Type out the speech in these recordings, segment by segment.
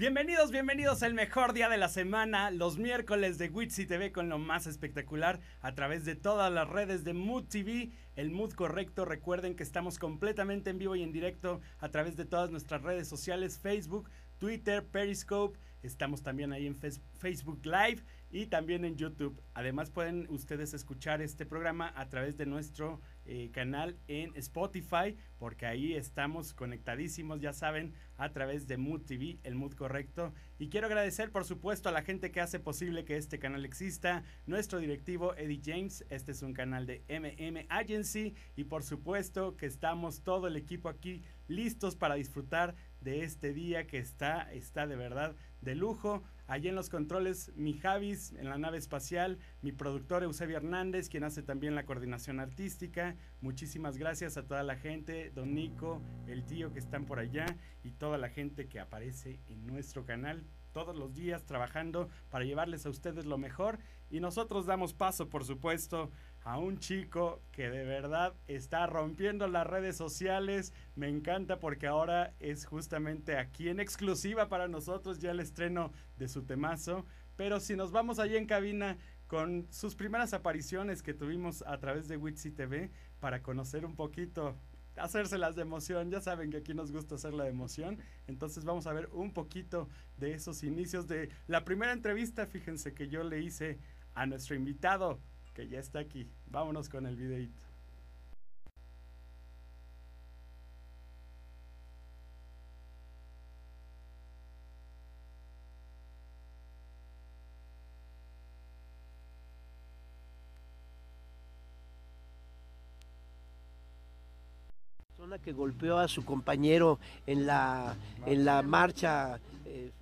Bienvenidos, bienvenidos al mejor día de la semana, los miércoles de Witsi TV con lo más espectacular a través de todas las redes de Mood TV, el Mood correcto. Recuerden que estamos completamente en vivo y en directo a través de todas nuestras redes sociales, Facebook, Twitter, Periscope. Estamos también ahí en Facebook Live y también en YouTube. Además pueden ustedes escuchar este programa a través de nuestro eh, canal en Spotify, porque ahí estamos conectadísimos, ya saben, a través de Mood TV, el Mood correcto. Y quiero agradecer, por supuesto, a la gente que hace posible que este canal exista, nuestro directivo Eddie James, este es un canal de MM Agency, y por supuesto que estamos todo el equipo aquí listos para disfrutar de este día que está, está de verdad de lujo. Allí en los controles, mi Javis en la nave espacial, mi productor Eusebio Hernández, quien hace también la coordinación artística. Muchísimas gracias a toda la gente, Don Nico, el tío que están por allá y toda la gente que aparece en nuestro canal todos los días trabajando para llevarles a ustedes lo mejor. Y nosotros damos paso, por supuesto, a un chico que de verdad está rompiendo las redes sociales. Me encanta porque ahora es justamente aquí en exclusiva para nosotros ya el estreno de su temazo. Pero si nos vamos allí en cabina con sus primeras apariciones que tuvimos a través de Witsi TV para conocer un poquito, hacérselas de emoción. Ya saben que aquí nos gusta hacerla de emoción. Entonces vamos a ver un poquito de esos inicios de la primera entrevista. Fíjense que yo le hice a nuestro invitado que ya está aquí. Vámonos con el videito. que golpeó a su compañero en la, en la marcha eh,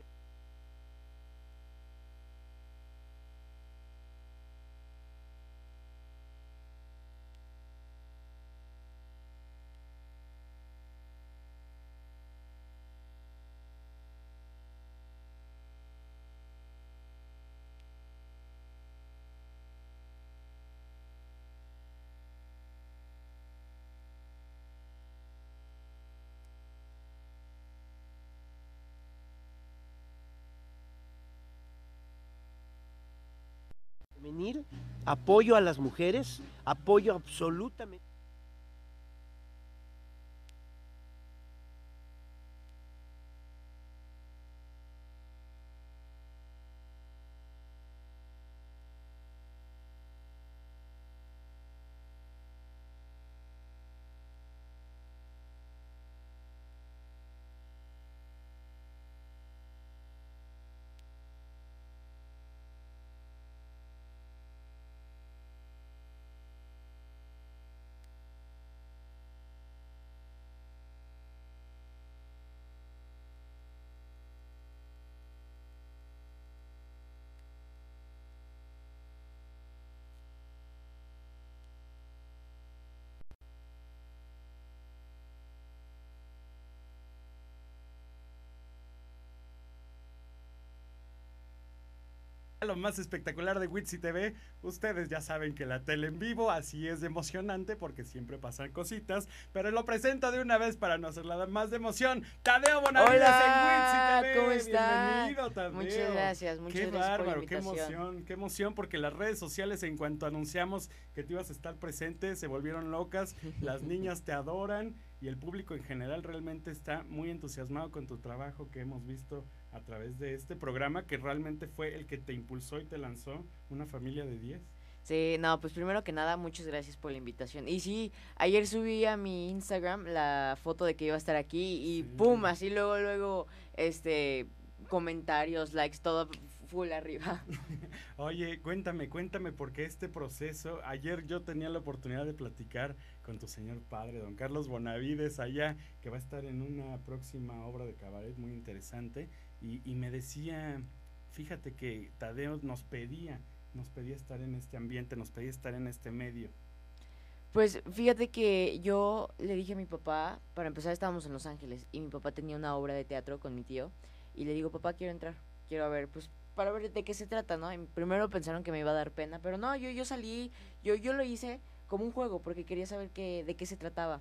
apoyo a las mujeres, apoyo absolutamente. Lo más espectacular de Witsi TV. Ustedes ya saben que la tele en vivo así es emocionante porque siempre pasan cositas, pero lo presento de una vez para no hacerla más de emoción. Tadeo Bonavides en Witsi TV. ¿cómo está? Bienvenido, Tadeo. Muchas gracias, muchas qué gracias por la bárbaro, qué emoción, qué emoción porque las redes sociales en cuanto anunciamos que tú ibas a estar presente se volvieron locas, las niñas te adoran y el público en general realmente está muy entusiasmado con tu trabajo que hemos visto a través de este programa que realmente fue el que te impulsó y te lanzó una familia de 10. Sí, no, pues primero que nada, muchas gracias por la invitación. Y sí, ayer subí a mi Instagram la foto de que iba a estar aquí y Sí. pum, así luego, luego, este, comentarios, likes, todo full arriba. Oye, cuéntame, cuéntame, porque este proceso, ayer yo tenía la oportunidad de platicar con tu señor padre, don Carlos Bonavides, allá, que va a estar en una próxima obra de cabaret muy interesante, y, me decía, fíjate que Tadeo nos pedía, nos pedía estar en este ambiente, nos pedía estar en este medio. Pues fíjate que yo le dije a mi papá, para empezar estábamos en Los Ángeles y mi papá tenía una obra de teatro con mi tío y le digo, papá, quiero entrar, quiero ver, pues para ver de qué se trata, ¿no? Y primero pensaron que me iba a dar pena, pero no, yo, yo salí, yo, yo lo hice como un juego porque quería saber qué, de qué se trataba.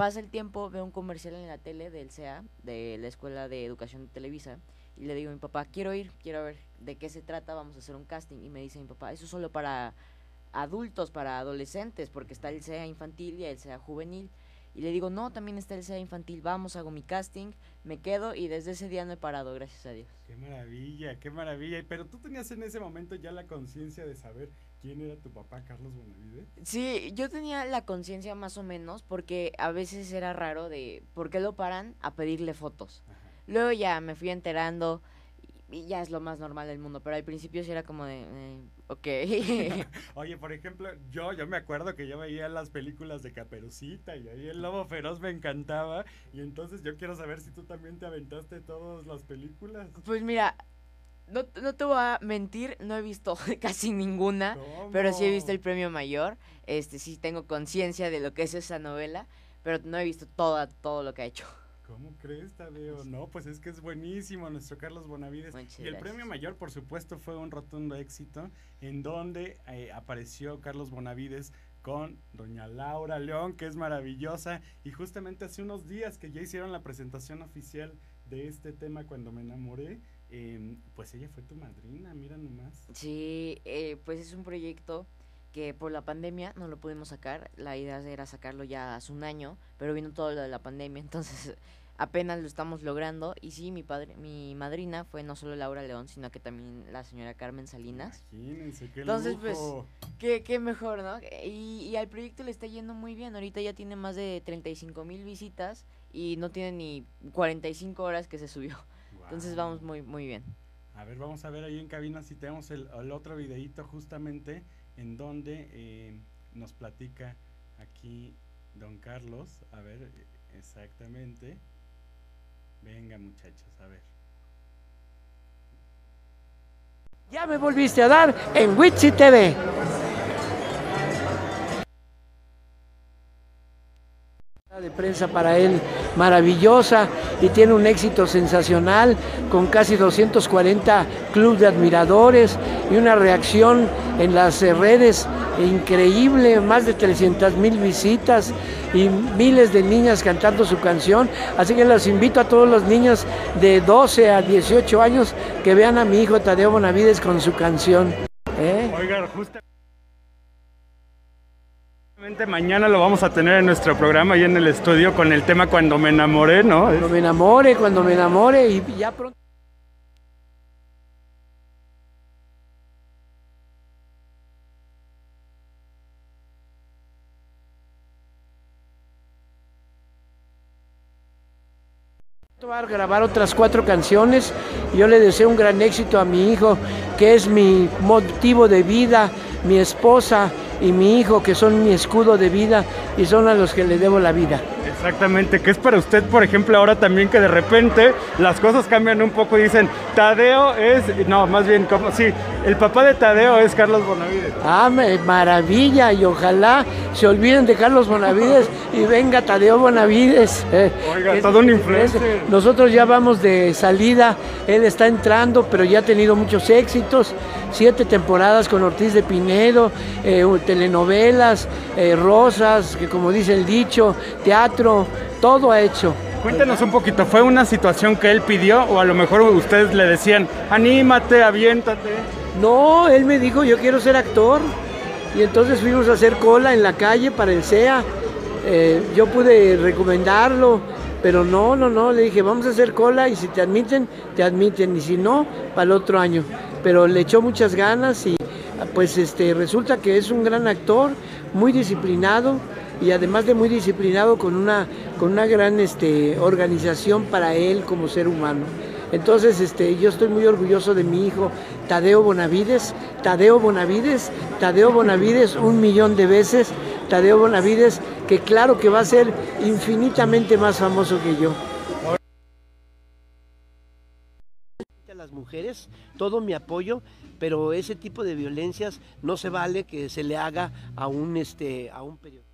Pasa el tiempo, veo un comercial en la tele del CEA, de la Escuela de Educación de Televisa, Y le digo a mi papá, quiero ir, quiero ver de qué se trata, vamos a hacer un casting. Y me dice mi papá, eso es solo para adultos, para adolescentes, porque está el SEA infantil y el SEA juvenil. Y le digo, no, también está el SEA infantil, vamos, hago mi casting, me quedo y desde ese día no he parado, gracias a Dios. Qué maravilla, qué maravilla. Pero tú tenías en ese momento ya la conciencia de saber quién era tu papá, Carlos Bonavides. Sí, yo tenía la conciencia más o menos porque a veces era raro de por qué lo paran a pedirle fotos. Ajá. Luego ya me fui enterando y, y ya es lo más normal del mundo, pero al principio sí era como de, eh, ok. Oye, por ejemplo, yo, yo me acuerdo que yo veía las películas de Caperucita y ahí el lobo feroz me encantaba. Y entonces yo quiero saber si tú también te aventaste todas las películas. pues mira, no, no te voy a mentir, no he visto casi ninguna, pero sí he visto el premio mayor, este sí tengo conciencia de lo que es esa novela, pero no he visto toda, todo lo que ha hecho. ¿Cómo crees, Tadeo? No, pues es que es buenísimo nuestro Carlos Bonavides. Muchas y el gracias. premio mayor, por supuesto, fue un rotundo éxito, en donde eh, apareció Carlos Bonavides con doña Laura León, que es maravillosa, y justamente hace unos días que ya hicieron la presentación oficial de este tema cuando me enamoré, em, pues ella fue tu madrina, mira nomás. Sí, eh, pues es un proyecto que por la pandemia no lo pudimos sacar. La idea era sacarlo ya hace un año, pero vino todo lo de la pandemia, entonces apenas lo estamos logrando. Y sí, mi padre, mi madrina fue no solo Laura León, sino que también la señora Carmen Salinas. Imagínense, qué Entonces, pues. Qué, qué mejor, ¿no? Y, y al proyecto le está yendo muy bien. Ahorita ya tiene más de 35 mil visitas y no tiene ni 45 horas que se subió. Entonces vamos muy, muy bien. A ver, vamos a ver ahí en cabina si tenemos el, el otro videíto justamente en donde eh, nos platica aquí don Carlos. A ver, exactamente. Venga muchachos, a ver. Ya me volviste a dar en Witsi TV. De prensa para él maravillosa y tiene un éxito sensacional con casi 240 clubes de admiradores y una reacción en las redes increíble, más de 300 mil visitas y miles de niñas cantando su canción. Así que los invito a todos los niños de 12 a 18 años que vean a mi hijo Tadeo Bonavides con su canción. ¿eh? Mañana lo vamos a tener en nuestro programa y en el estudio con el tema Cuando me enamoré, ¿no? Cuando me enamore, cuando me enamore y ya pronto. a grabar otras cuatro canciones. Yo le deseo un gran éxito a mi hijo, que es mi motivo de vida, mi esposa y mi hijo, que son mi escudo de vida y son a los que le debo la vida. Exactamente, que es para usted, por ejemplo, ahora también que de repente las cosas cambian un poco y dicen, Tadeo es, no, más bien, como, sí, el papá de Tadeo es Carlos Bonavides. Ah, me- maravilla, y ojalá se olviden de Carlos Bonavides y venga Tadeo Bonavides. eh, Oiga, es todo un influencer. Nosotros ya vamos de salida, él está entrando, pero ya ha tenido muchos éxitos, siete temporadas con Ortiz de Pinedo, eh, telenovelas, eh, rosas, que como dice el dicho, teatro, todo ha hecho. Cuéntanos un poquito, ¿fue una situación que él pidió o a lo mejor ustedes le decían, anímate, aviéntate? No, él me dijo, yo quiero ser actor. Y entonces fuimos a hacer cola en la calle para el SEA. Eh, yo pude recomendarlo, pero no, no, no. Le dije, vamos a hacer cola y si te admiten, te admiten. Y si no, para el otro año. Pero le echó muchas ganas y pues este, resulta que es un gran actor, muy disciplinado y además de muy disciplinado con una, con una gran este, organización para él como ser humano. Entonces, este, yo estoy muy orgulloso de mi hijo Tadeo Bonavides, Tadeo Bonavides, Tadeo Bonavides un millón de veces, Tadeo Bonavides, que claro que va a ser infinitamente más famoso que yo. A las mujeres, todo mi apoyo, pero ese tipo de violencias no se vale que se le haga a un, este, a un periodista.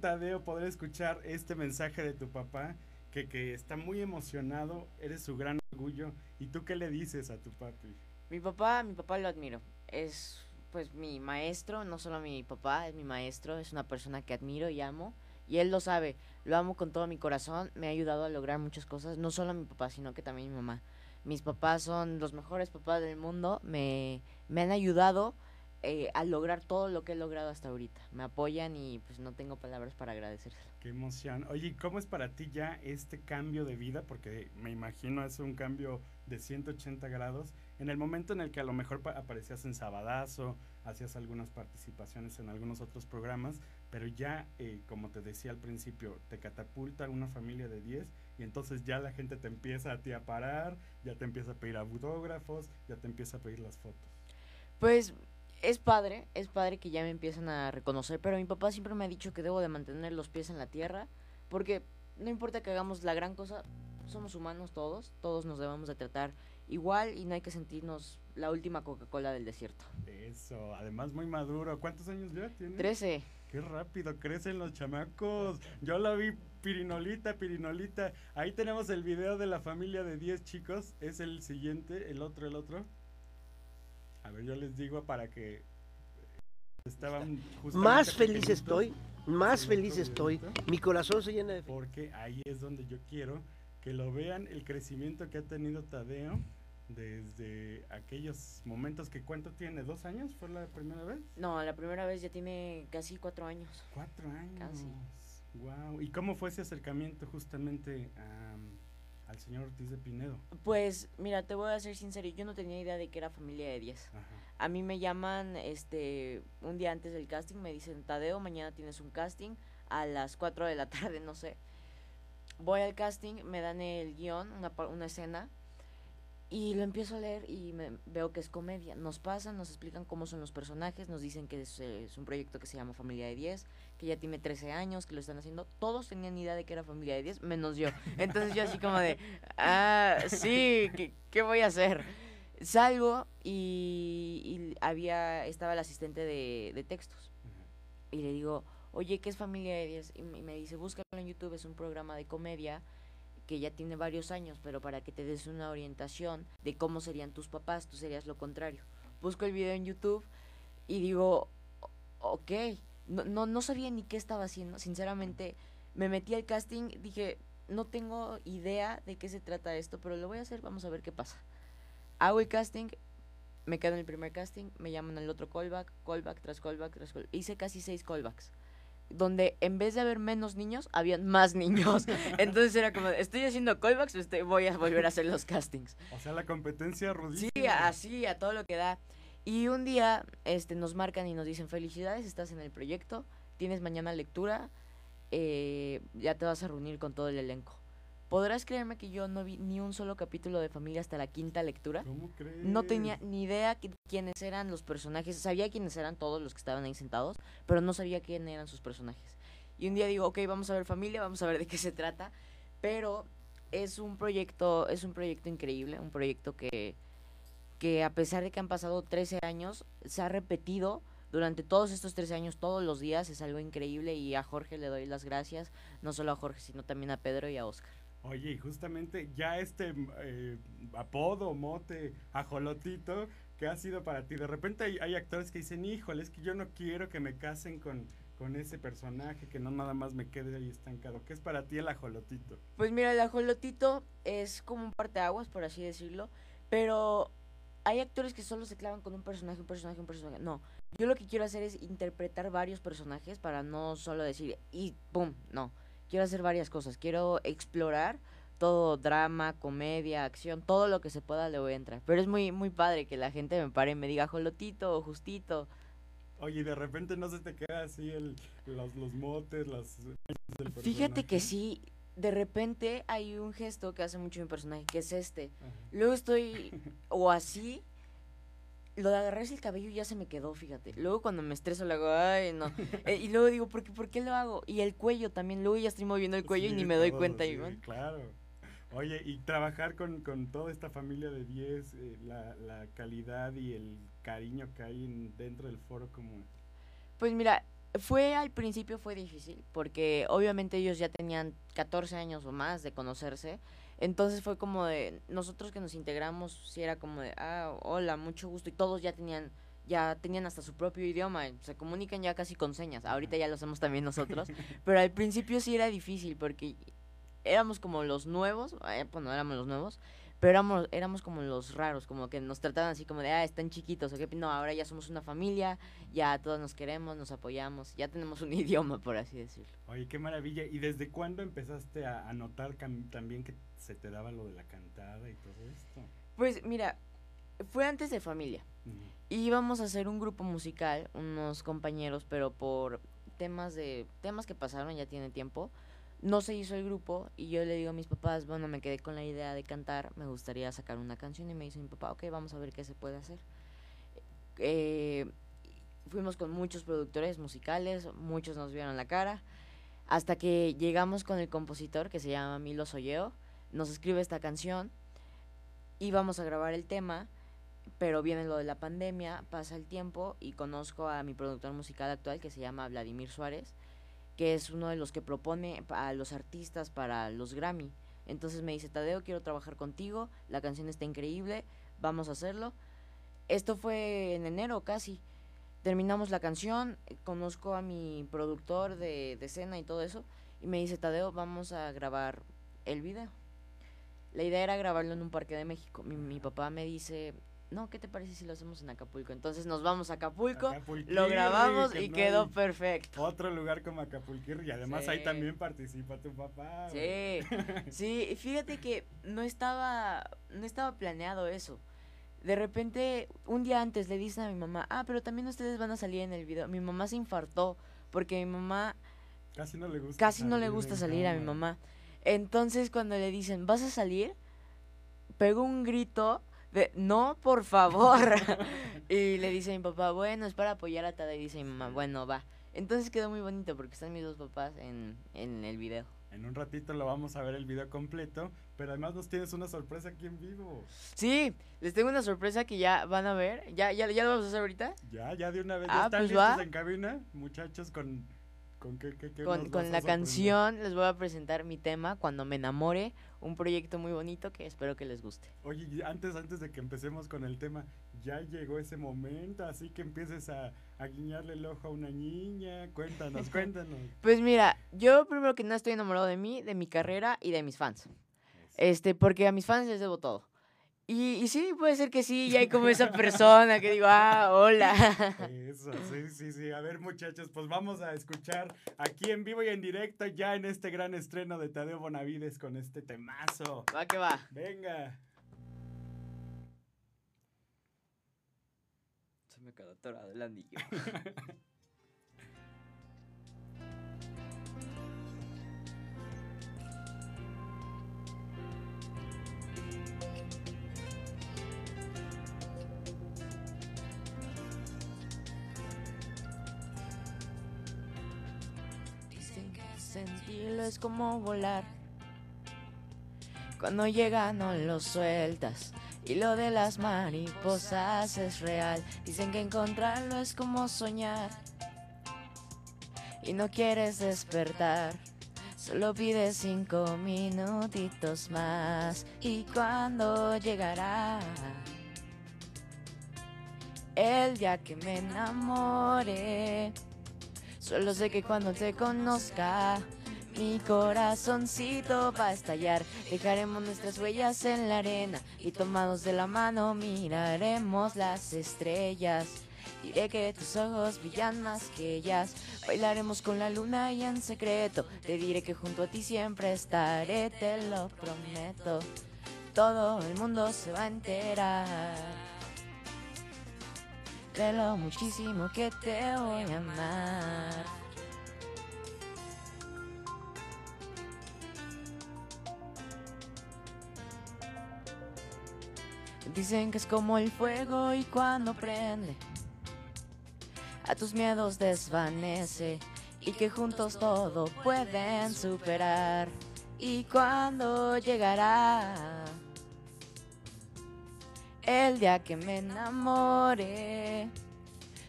Tadeo, poder escuchar este mensaje de tu papá, que, que está muy emocionado, eres su gran orgullo. ¿Y tú qué le dices a tu papi? Mi papá, mi papá lo admiro. Es pues mi maestro, no solo mi papá, es mi maestro, es una persona que admiro y amo. Y él lo sabe, lo amo con todo mi corazón, me ha ayudado a lograr muchas cosas, no solo a mi papá, sino que también a mi mamá. Mis papás son los mejores papás del mundo, me, me han ayudado eh, a lograr todo lo que he logrado hasta ahorita. Me apoyan y pues no tengo palabras para agradecérselo. Qué emoción. Oye, ¿cómo es para ti ya este cambio de vida? Porque me imagino es un cambio de 180 grados. En el momento en el que a lo mejor aparecías en Sabadazo, hacías algunas participaciones en algunos otros programas, pero ya, eh, como te decía al principio, te catapulta una familia de 10 y entonces ya la gente te empieza a ti a parar, ya te empieza a pedir autógrafos, ya te empieza a pedir las fotos. Pues es padre, es padre que ya me empiezan a reconocer, pero mi papá siempre me ha dicho que debo de mantener los pies en la tierra, porque no importa que hagamos la gran cosa, somos humanos todos, todos nos debemos de tratar igual y no hay que sentirnos la última Coca-Cola del desierto. Eso, además muy maduro. ¿Cuántos años ya tiene? Trece. Qué rápido crecen los chamacos. Yo la vi pirinolita, pirinolita. Ahí tenemos el video de la familia de 10 chicos. Es el siguiente, el otro, el otro. A ver, yo les digo para que estaban Más feliz estoy, más feliz estoy. Mi corazón se llena de Porque ahí es donde yo quiero que lo vean el crecimiento que ha tenido Tadeo desde aquellos momentos que cuánto tiene, dos años fue la primera vez. No, la primera vez ya tiene casi cuatro años. Cuatro años. Casi. Wow. ¿Y cómo fue ese acercamiento justamente al señor Ortiz de Pinedo? Pues mira, te voy a ser sincero, yo no tenía idea de que era familia de 10. A mí me llaman este un día antes del casting, me dicen, Tadeo, mañana tienes un casting a las 4 de la tarde, no sé. Voy al casting, me dan el guion, una, una escena, y lo empiezo a leer y me, veo que es comedia. Nos pasan, nos explican cómo son los personajes, nos dicen que es, un proyecto que se llama Familia de 10, que ya tiene 13 años, que lo están haciendo. Todos tenían idea de que era Familia de 10, menos yo. Entonces yo así como de, ah, sí, ¿qué, voy a hacer? Salgo y, había, estaba el asistente de, textos. Y le digo, oye, ¿qué es Familia de 10? Y me dice, búscalo en YouTube, es un programa de comedia que ya tiene varios años, pero para que te des una orientación de cómo serían tus papás, tú serías lo contrario. Busco el video en YouTube y digo, ok, no, no, no sabía ni qué estaba haciendo, sinceramente me metí al casting, dije, no tengo idea de qué se trata esto, pero lo voy a hacer, vamos a ver qué pasa. Hago el casting, me quedo en el primer casting, me llaman al otro callback, callback tras callback tras callback. Hice casi seis callbacks donde en vez de haber menos niños, habían más niños. Entonces era como, estoy haciendo callbacks, este, voy a volver a hacer los castings. O sea, la competencia rudísima. Sí, así, a todo lo que da. Y un día este, nos marcan y nos dicen, felicidades, estás en el proyecto, tienes mañana lectura, eh, ya te vas a reunir con todo el elenco. ¿Podrás creerme que yo no vi ni un solo capítulo de familia hasta la quinta lectura? ¿Cómo crees? No tenía ni idea quiénes eran los personajes. Sabía quiénes eran todos los que estaban ahí sentados, pero no sabía quién eran sus personajes. Y un día digo, ok, vamos a ver familia, vamos a ver de qué se trata. Pero es un proyecto, es un proyecto increíble, un proyecto que, que a pesar de que han pasado 13 años, se ha repetido durante todos estos 13 años, todos los días, es algo increíble y a Jorge le doy las gracias, no solo a Jorge, sino también a Pedro y a Oscar. Oye, y justamente ya este eh, apodo, mote, ajolotito, ¿qué ha sido para ti? De repente hay, actores que dicen, híjole, es que yo no quiero que me casen con, con ese personaje, que no nada más me quede ahí estancado. ¿Qué es para ti el ajolotito? Pues mira, el ajolotito es como un parteaguas, por así decirlo, pero hay actores que solo se clavan con un personaje, un personaje, un personaje. No, yo lo que quiero hacer es interpretar varios personajes para no solo decir y pum, no quiero hacer varias cosas. Quiero explorar todo drama, comedia, acción, todo lo que se pueda le voy a entrar. Pero es muy muy padre que la gente me pare y me diga jolotito o justito. Oye, y de repente no se te queda así el, los, los motes, las... Fíjate que sí, de repente hay un gesto que hace mucho mi personaje, que es este. Luego estoy o así lo de agarrarse el cabello ya se me quedó, fíjate. Luego cuando me estreso le hago, ay, no. Eh, y luego digo, ¿por qué, ¿por qué lo hago? Y el cuello también, luego ya estoy moviendo el cuello y ni me doy cuenta. Sí, claro. Oye, y trabajar con, con toda esta familia de 10, eh, la, la, calidad y el cariño que hay dentro del foro, como Pues mira, fue al principio fue difícil, porque obviamente ellos ya tenían 14 años o más de conocerse. Entonces fue como de, nosotros que nos integramos, si era como de, ah, hola, mucho gusto, y todos ya tenían ya tenían hasta su propio idioma, se comunican ya casi con señas. Ahorita ya lo hacemos también nosotros, pero al principio sí era difícil porque éramos como los nuevos, eh, bueno, éramos los nuevos, pero éramos, éramos como los raros, como que nos trataban así como de, ah, están chiquitos, o qué, no, ahora ya somos una familia, ya todos nos queremos, nos apoyamos, ya tenemos un idioma, por así decirlo. Oye, qué maravilla. ¿Y desde cuándo empezaste a, notar también que se te daba lo de la cantada y todo esto? Pues mira, fue antes de familia. Íbamos a hacer un grupo musical, unos compañeros, pero por temas de temas que pasaron ya tiene tiempo, no se hizo el grupo y yo le digo a mis papás, bueno, me quedé con la idea de cantar, me gustaría sacar una canción y me dice mi papá, ok, vamos a ver qué se puede hacer. Eh, fuimos con muchos productores musicales, muchos nos vieron la cara, hasta que llegamos con el compositor que se llama Milo Soyeo, nos escribe esta canción, íbamos a grabar el tema, pero viene lo de la pandemia, pasa el tiempo y conozco a mi productor musical actual que se llama Vladimir Suárez, que es uno de los que propone a los artistas para los Grammy. Entonces me dice, Tadeo, quiero trabajar contigo, la canción está increíble, vamos a hacerlo. Esto fue en enero casi. Terminamos la canción, conozco a mi productor de, de escena y todo eso, y me dice, Tadeo, vamos a grabar el video. La idea era grabarlo en un parque de México. Mi papá me dice, no, ¿qué te parece si lo hacemos en Acapulco? Entonces nos vamos a Acapulco, lo grabamos y quedó perfecto. Otro lugar como Acapulco y además ahí también participa tu papá. Sí, sí, fíjate que no estaba, no estaba planeado eso. De repente, un día antes le dicen a mi mamá, ah, pero también ustedes van a salir en el video. Mi mamá se infartó porque mi mamá... Casi no le gusta. Casi no le gusta salir a mi mamá. Entonces cuando le dicen, ¿vas a salir? Pegó un grito no, por favor. y le dice a mi papá, bueno, es para apoyar a Tada. Y dice mi mamá, bueno, va. Entonces quedó muy bonito porque están mis dos papás en, el video. En un ratito lo vamos a ver el video completo, pero además nos tienes una sorpresa aquí en vivo. Sí, les tengo una sorpresa que ya van a ver. ¿Ya, ya, ya lo vamos a hacer ahorita? Ya, ya de una vez. Ah, ¿Están pues listos en cabina, muchachos, con con, la canción les voy a presentar mi tema, Cuando me enamore, un proyecto muy bonito que espero que les guste. Oye, antes, antes de que empecemos con el tema, ya llegó ese momento, así que empieces a, guiñarle el ojo a una niña. Cuéntanos, cuéntanos. Pues mira, yo primero que nada estoy enamorado de mí, de mi carrera y de mis fans. Este, porque a mis fans les debo todo. Y, y, sí, puede ser que sí, ya hay como esa persona que digo, ah, hola. Eso, sí, sí, sí. A ver, muchachos, pues vamos a escuchar aquí en vivo y en directo ya en este gran estreno de Tadeo Bonavides con este temazo. Va que va. Venga. Se me quedó atorado el anillo. sentirlo es como volar. Cuando llega no lo sueltas. Y lo de las mariposas es real. Dicen que encontrarlo es como soñar. Y no quieres despertar. Solo pides cinco minutitos más. ¿Y cuando llegará? El día que me enamore. Solo sé que cuando te conozca, mi corazoncito va a estallar. Dejaremos nuestras huellas en la arena y tomados de la mano miraremos las estrellas. Diré que tus ojos brillan más que ellas. Bailaremos con la luna y en secreto. Te diré que junto a ti siempre estaré, te lo prometo. Todo el mundo se va a enterar de lo muchísimo que te voy a amar. Dicen que es como el fuego y cuando prende, a tus miedos desvanece y que juntos todo pueden superar. Y cuando llegará el día que me enamore.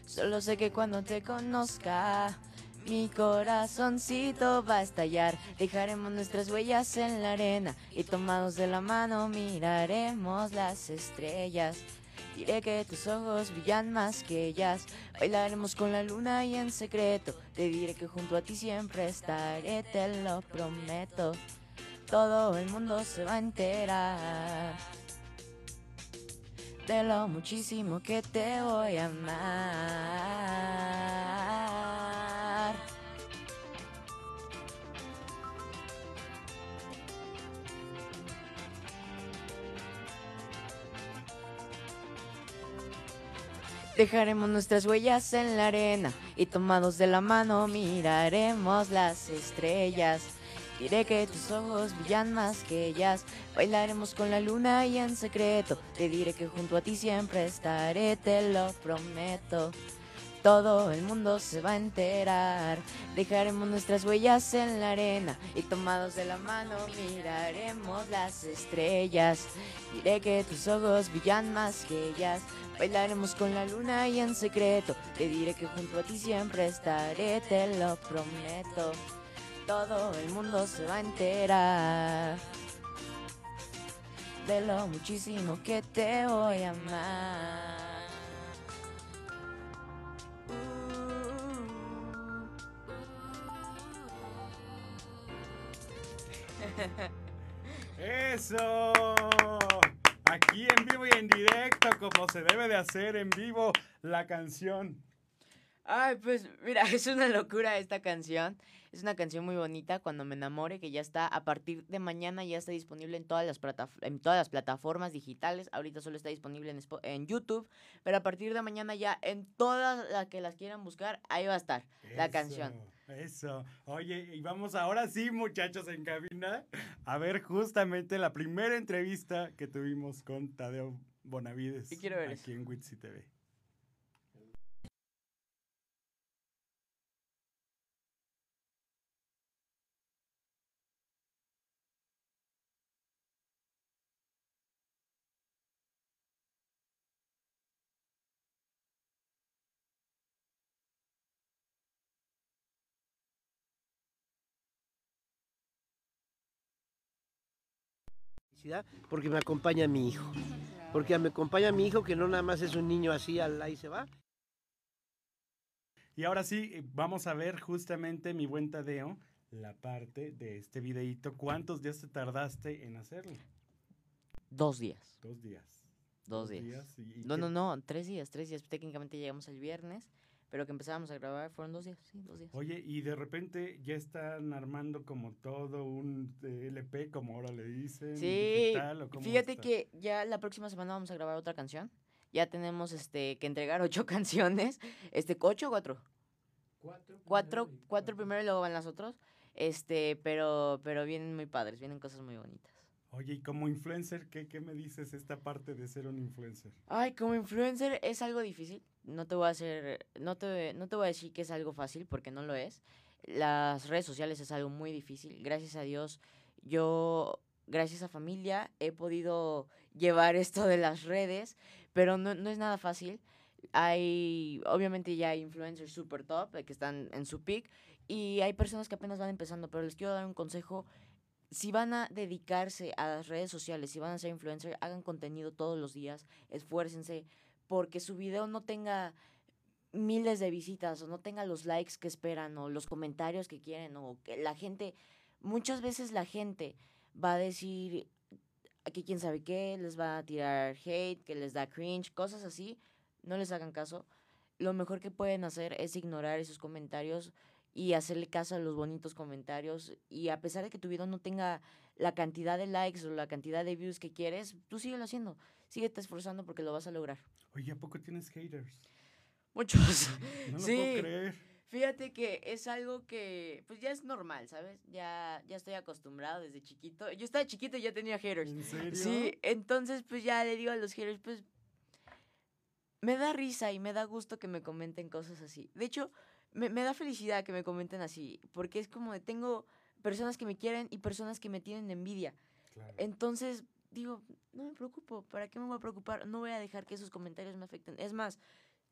Solo sé que cuando te conozca, mi corazoncito va a estallar. Dejaremos nuestras huellas en la arena y tomados de la mano miraremos las estrellas. Diré que tus ojos brillan más que ellas. Bailaremos con la luna y en secreto. Te diré que junto a ti siempre estaré, te lo prometo. Todo el mundo se va a enterar de lo muchísimo que te voy a amar. Dejaremos nuestras huellas en la arena y tomados de la mano miraremos las estrellas. Diré que tus ojos brillan más que ellas. Bailaremos con la luna y en secreto. Te diré que junto a ti siempre estaré, te lo prometo. Todo el mundo se va a enterar. Dejaremos nuestras huellas en la arena y tomados de la mano miraremos las estrellas. Diré que tus ojos brillan más que ellas. Bailaremos con la luna y en secreto. Te diré que junto a ti siempre estaré, te lo prometo. Todo el mundo se va a enterar de lo muchísimo que te voy a amar. ¡Eso! Aquí en vivo y en directo, como se debe de hacer en vivo la canción. Ay, pues mira, es una locura esta canción. Es una canción muy bonita, Cuando me enamore, que ya está a partir de mañana, ya está disponible en todas las, en todas las plataformas digitales. Ahorita solo está disponible en, en YouTube, pero a partir de mañana ya en todas las que las quieran buscar, ahí va a estar la canción. Eso. Oye, y vamos ahora sí, muchachos, en cabina, a ver justamente la primera entrevista que tuvimos con Tadeo Bonavides. aquí en Witsi TV. Porque me acompaña mi hijo. Porque me acompaña mi hijo que no nada más es un niño así, al ahí se va. Y ahora sí, eh, vamos a ver justamente, mi buen Tadeo, la parte de este videíto. ¿Cuántos días te tardaste en hacerlo? Dos días. Dos días. Dos, días. no, no, no, tres días, tres días. Técnicamente llegamos el viernes pero que empezábamos a grabar fueron dos días, sí, dos días. Oye, y de repente ya están armando como todo un LP, como ahora le dicen. Sí, fíjate que ya la próxima semana vamos a grabar otra canción. Ya tenemos este que entregar ocho canciones. Este, ¿ocho o cuatro? Cuatro. Cuatro, cuatro primero y luego van las otras. Este, pero, pero vienen muy padres, vienen cosas muy bonitas. Oye, y como influencer, ¿qué, ¿qué me dices esta parte de ser un influencer? Ay, como influencer es algo difícil. No te voy a hacer, no te, no te voy a decir que es algo fácil, porque no lo es. Las redes sociales es algo muy difícil. Gracias a Dios, yo, gracias a familia, he podido llevar esto de las redes, pero no, no es nada fácil. Hay, obviamente ya hay influencers super top que están en su peak y hay personas que apenas van empezando, pero les quiero dar un consejo si van a dedicarse a las redes sociales, si van a ser influencers, hagan contenido todos los días, esfuércense, porque su video no tenga miles de visitas o no tenga los likes que esperan o los comentarios que quieren o que la gente, muchas veces la gente va a decir que quién sabe qué, les va a tirar hate, que les da cringe, cosas así, no les hagan caso. Lo mejor que pueden hacer es ignorar esos comentarios y hacerle caso a los bonitos comentarios. Y a pesar de que tu video no tenga la cantidad de likes o la cantidad de views que quieres, tú síguelo haciendo. Síguete esforzando porque lo vas a lograr. Oye, ¿a poco tienes haters? Muchos. No lo sí. puedo creer. Fíjate que es algo que, pues ya es normal, ¿sabes? Ya, ya estoy acostumbrado desde chiquito. Yo estaba chiquito y ya tenía haters. ¿En serio? Sí, entonces pues ya le digo a los haters, pues me da risa y me da gusto que me comenten cosas así. De hecho, me, da felicidad que me comenten así, porque es como de tengo personas que me quieren y personas que me tienen envidia. Entonces, digo, no me preocupo, ¿para qué me voy a preocupar? No voy a dejar que esos comentarios me afecten. Es más,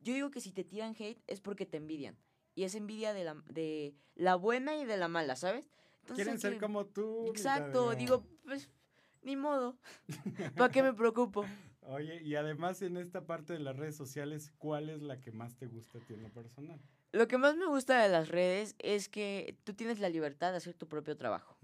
yo digo que si te tiran hate es porque te envidian. Y es envidia de la, de la buena y de la mala, ¿sabes? Quieren ser como tú. Exacto, digo, pues, ni modo. ¿Para qué me preocupo? Oye, y además en esta parte de las redes sociales, ¿cuál es la que más te gusta a ti en lo personal? Lo que más me gusta de las redes es que tú tienes la libertad de hacer tu propio trabajo.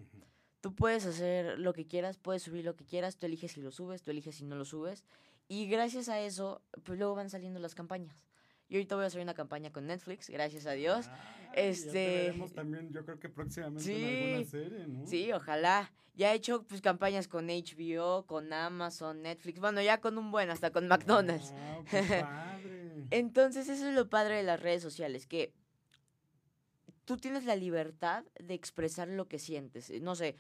Tú puedes hacer lo que quieras, puedes subir lo que quieras, tú eliges si lo subes, tú eliges si no lo subes. Y gracias a eso, pues luego van saliendo las campañas. Yo ahorita voy a hacer una campaña con Netflix, gracias a Dios. este, ya también, yo creo que próximamente en alguna serie, ¿no? Sí, ojalá. Ya he hecho pues campañas con HBO, con Amazon, Netflix, bueno, ya con un buen, hasta con McDonald's. qué padre. Entonces, eso es lo padre de las redes sociales, que tú tienes la libertad de expresar lo que sientes. No sé,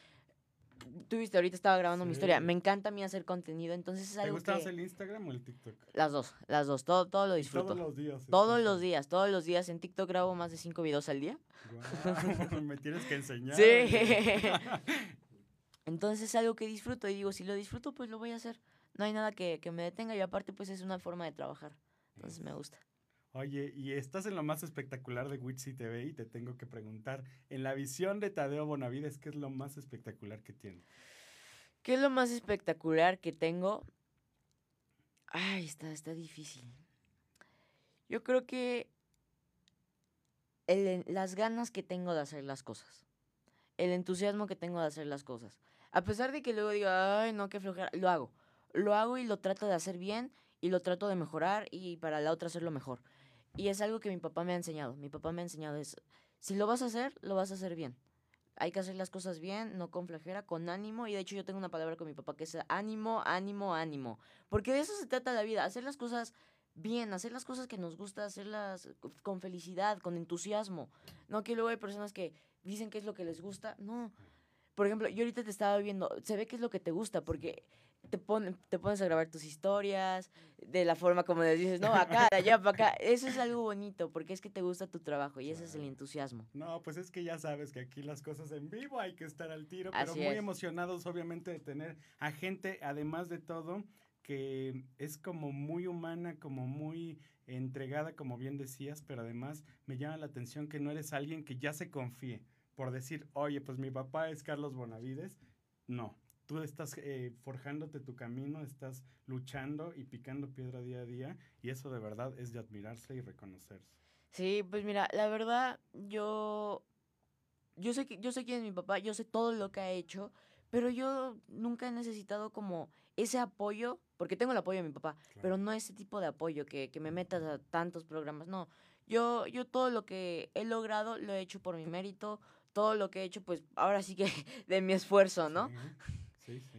tú viste, ahorita estaba grabando mi historia. Me encanta a mí hacer contenido, entonces es algo ¿Te gusta el Instagram o el TikTok? Las dos, las dos, todo, todo lo disfruto. Todos los días. Todos los días, todos los días. En TikTok grabo más de cinco videos al día. me tienes que enseñar. Sí. entonces es algo que disfruto y digo, si lo disfruto, pues lo voy a hacer. No hay nada que, que me detenga y aparte pues es una forma de trabajar. Entonces me gusta. Oye, y estás en lo más espectacular de Witsi TV y te tengo que preguntar, en la visión de Tadeo Bonavides, ¿qué es lo más espectacular que tiene? ¿Qué es lo más espectacular que tengo? Ay, está, está difícil. Yo creo que el, las ganas que tengo de hacer las cosas. El entusiasmo que tengo de hacer las cosas. A pesar de que luego digo, ay, no, qué flojera, lo hago. Lo hago y lo trato de hacer bien y lo trato de mejorar y para la otra hacerlo mejor. Y es algo que mi papá me ha enseñado. Mi papá me ha enseñado es, si lo vas a hacer, lo vas a hacer bien. Hay que hacer las cosas bien, no con flojera, con ánimo. Y de hecho yo tengo una palabra con mi papá que es ánimo, ánimo, ánimo. Porque de eso se trata la vida, hacer las cosas bien, hacer las cosas que nos gusta, hacerlas con felicidad, con entusiasmo. No que luego hay personas que dicen que es lo que les gusta. No. Por ejemplo, yo ahorita te estaba viendo, se ve que es lo que te gusta, porque te, te pones a grabar tus historias, de la forma como les dices, no, acá, de allá, para acá. Eso es algo bonito, porque es que te gusta tu trabajo y ese es el entusiasmo. No, pues es que ya sabes que aquí las cosas en vivo hay que estar al tiro, pero muy emocionados obviamente de tener a gente, además de todo, que es como muy humana, como muy entregada, como bien decías, pero además me llama la atención que no eres alguien que ya se confíe por decir, oye, pues mi papá es Carlos Bonavides. No, tú estás eh, forjándote tu camino, estás luchando y picando piedra día a día y eso de verdad es de admirarse y reconocerse. Sí, pues mira, la verdad yo yo sé que yo sé quién es mi papá, yo sé todo lo que ha hecho, pero yo nunca he necesitado como ese apoyo, porque tengo el apoyo de mi papá, pero no ese tipo de apoyo que, que me metas a tantos programas, no. Yo, yo todo lo que he logrado lo he hecho por mi mérito, todo lo que he hecho, pues ahora sí que de mi esfuerzo, ¿no?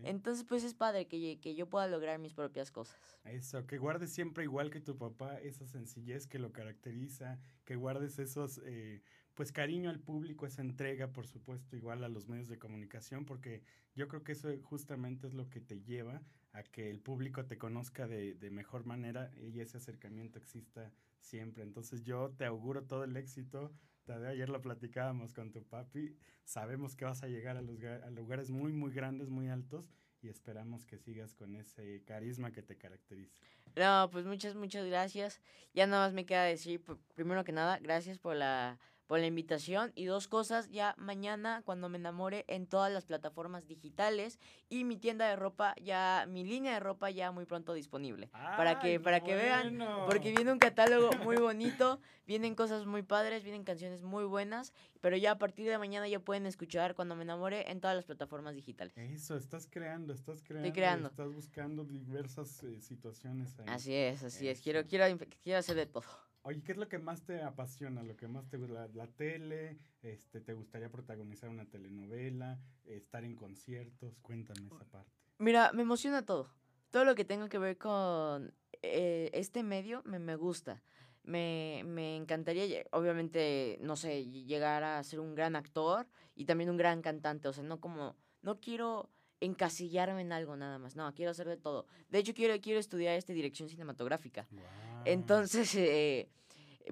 Entonces, pues es padre que, que, yo pueda lograr mis propias cosas. Eso, que guardes siempre igual que tu papá esa sencillez que lo caracteriza, que guardes esos, eh, pues cariño al público, esa entrega, por supuesto, igual a los medios de comunicación, porque yo creo que eso justamente es lo que te lleva a que el público te conozca de, de mejor manera y ese acercamiento exista siempre. Entonces yo te auguro todo el éxito Ayer lo platicábamos con tu papi. Sabemos que vas a llegar a, los, a lugares muy, muy grandes, muy altos y esperamos que sigas con ese carisma que te caracteriza. No, pues muchas, muchas gracias. Ya nada más me queda decir, primero que nada, gracias por la por la invitación. Y dos cosas, ya mañana cuando me enamore en todas las plataformas digitales y mi tienda de ropa, ya mi línea de ropa ya muy pronto disponible. para que, para que vean, porque viene un catálogo muy bonito, vienen cosas muy padres, vienen canciones muy buenas, pero ya a partir de mañana ya pueden escuchar cuando me enamore en todas las plataformas digitales. Eso, estás creando, estás creando. Estoy creando. Estás buscando diversas eh, situaciones ahí. Así es, así es. Quiero, quiero, quiero hacer de todo. Oye, ¿qué es lo que más te apasiona? ¿Lo que más te gusta? La, tele? Este, ¿Te gustaría protagonizar una telenovela? ¿Estar en conciertos? Cuéntame esa parte. Mira, me emociona todo. Todo lo que tenga que ver con eh, este medio me, me gusta. Me, me, encantaría, obviamente, no sé, llegar a ser un gran actor y también un gran cantante. O sea, no como, no quiero encasillarme en algo nada más. No, quiero hacer de todo. De hecho, quiero, quiero estudiar este dirección cinematográfica. Entonces, eh,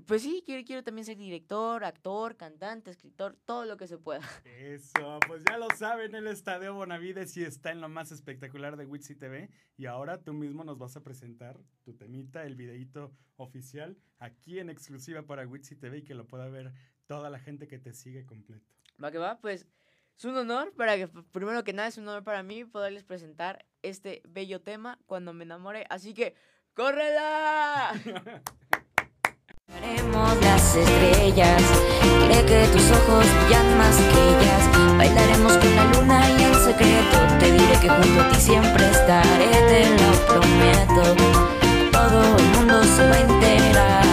pues sí, quiero, quiero también ser director, actor, cantante, escritor, todo lo que se pueda. Eso, pues ya lo saben, el Estadio Bonavides y está en lo más espectacular de Witsi TV. Y ahora tú mismo nos vas a presentar tu temita, el videito oficial, aquí en exclusiva para Witsi TV y que lo pueda ver toda la gente que te sigue completo. Va que va, pues es un honor para que, primero que nada, es un honor para mí poderles presentar este bello tema cuando me enamore. Así que, ¡córrela! Bailaremos las estrellas, diré que tus ojos brillan más que ellas. Bailaremos con la luna y en secreto te diré que junto a ti siempre estaré, te lo prometo. Todo el mundo se va a enterar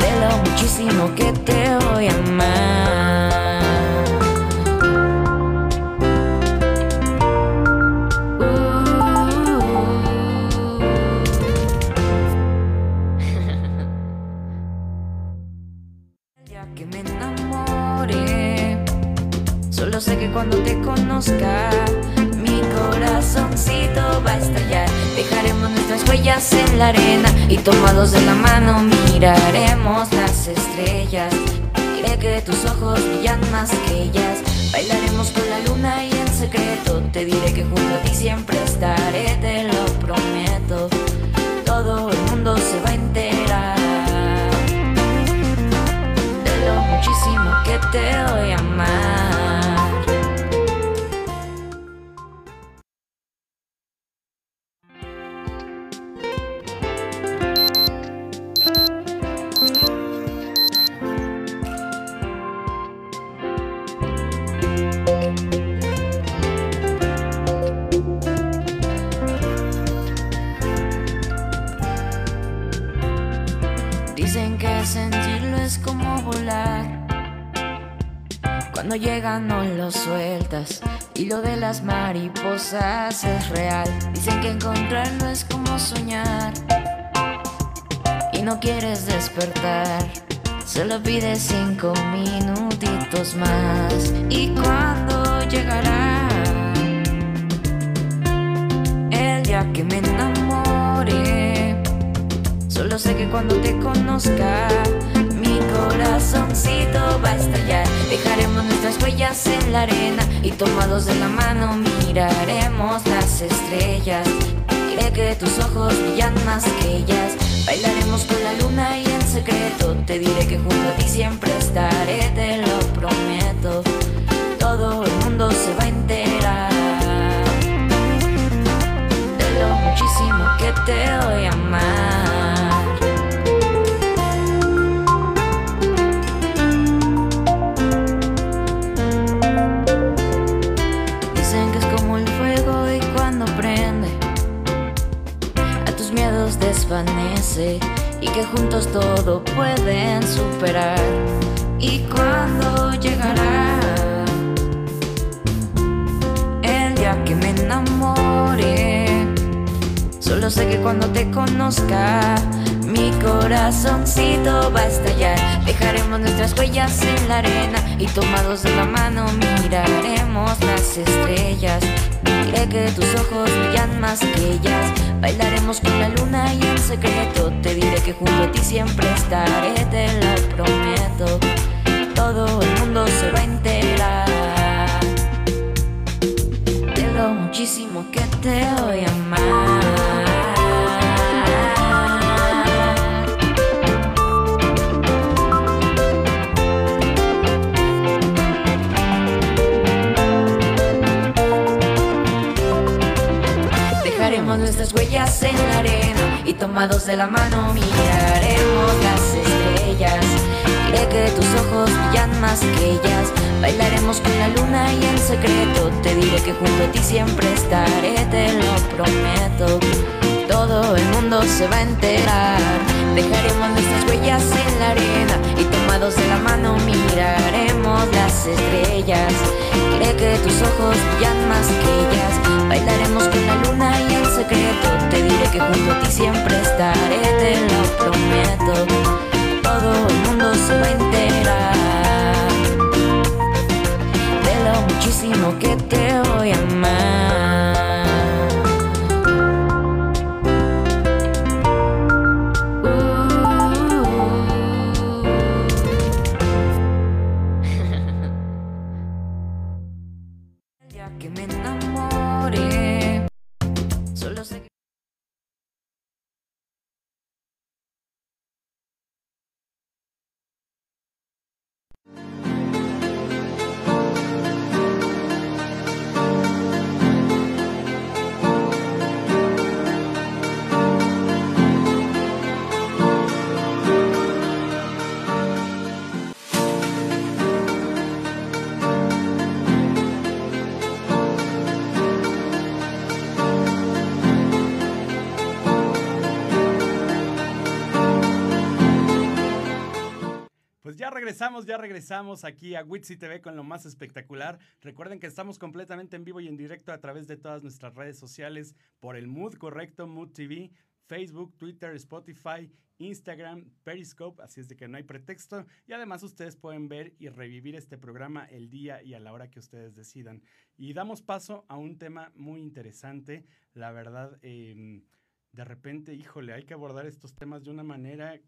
de lo muchísimo que te voy a amar. Cuando te conozca, mi corazoncito va a estallar. Dejaremos nuestras huellas en la arena y tomados de la mano miraremos las estrellas. Diré que tus ojos brillan más que ellas. Bailaremos con la luna y en secreto te diré que junto a ti siempre estaré, te lo prometo. Todo el mundo se va a enterar de lo muchísimo que te voy a amar. No sueltas y lo de las mariposas es real. Dicen que encontrarlo es como soñar y no quieres despertar. Solo pides cinco minutitos más y cuando llegará el día que me enamore. Solo sé que cuando te conozca, mi corazoncito va a estallar. Dejaremos nuestras huellas en la arena y tomados de la mano miraremos las estrellas. Diré que tus ojos brillan más que ellas. Bailaremos con la luna y en secreto te diré que junto a ti siempre estaré, te lo prometo. Todo el mundo se va a enterar de lo muchísimo que te voy a amar. Y que juntos todo pueden superar. Y cuando llegará el día que me enamore, solo sé que cuando te conozca, mi corazoncito va a estallar. Dejaremos nuestras huellas en la arena y tomados de la mano miraremos las estrellas. Diré que tus ojos brillan más que ellas. Bailaremos con la luna y en secreto te diré que junto a ti siempre estaré, te lo prometo. Todo el mundo se va a enterar de lo muchísimo que te voy a amar. Nuestras huellas en la arena y tomados de la mano miraremos las estrellas. Diré que tus ojos brillan más que ellas. Bailaremos con la luna y en secreto te diré que junto a ti siempre estaré, te lo prometo. Todo el mundo se va a enterar. Dejaremos nuestras huellas en la arena y tomados de la mano miraremos las estrellas. Diré que tus ojos brillan más que ellas. Bailaremos con la luna y secreto te diré que junto a ti siempre estaré, te lo prometo. Todo el mundo se va a enterar de lo muchísimo que te voy a amar. Regresamos, ya regresamos aquí a Witsi TV con lo más espectacular. Recuerden que estamos completamente en vivo y en directo a través de todas nuestras redes sociales por el Mood Correcto, Mood TV, Facebook, Twitter, Spotify, Instagram, Periscope, así es de que no hay pretexto. Y además ustedes pueden ver y revivir este programa el día y a la hora que ustedes decidan. Y damos paso a un tema muy interesante. La verdad, em, de repente, híjole, hay que abordar estos temas de una manera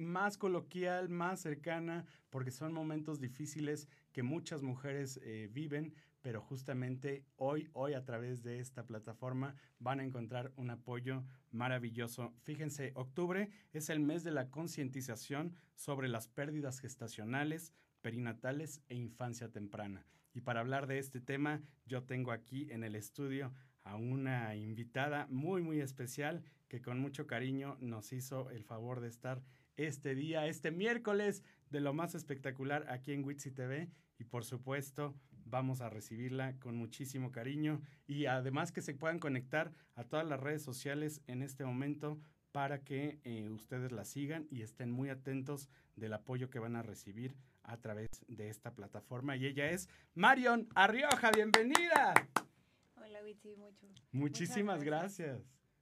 más coloquial, más cercana, porque son momentos difíciles que muchas mujeres eh, viven, pero justamente hoy, hoy a través de esta plataforma van a encontrar un apoyo maravilloso. Fíjense, octubre es el mes de la concientización sobre las pérdidas gestacionales, perinatales e infancia temprana. Y para hablar de este tema, yo tengo aquí en el estudio a una invitada muy, muy especial que con mucho cariño nos hizo el favor de estar este día, este miércoles, de lo más espectacular aquí en Witsi TV. Y por supuesto, vamos a recibirla con muchísimo cariño y además que se puedan conectar a todas las redes sociales en este momento para que eh, ustedes la sigan y estén muy atentos del apoyo que van a recibir a través de esta plataforma. Y ella es Marion Arrioja, bienvenida. Hola, Witsi, mucho. Muchísimas gracias.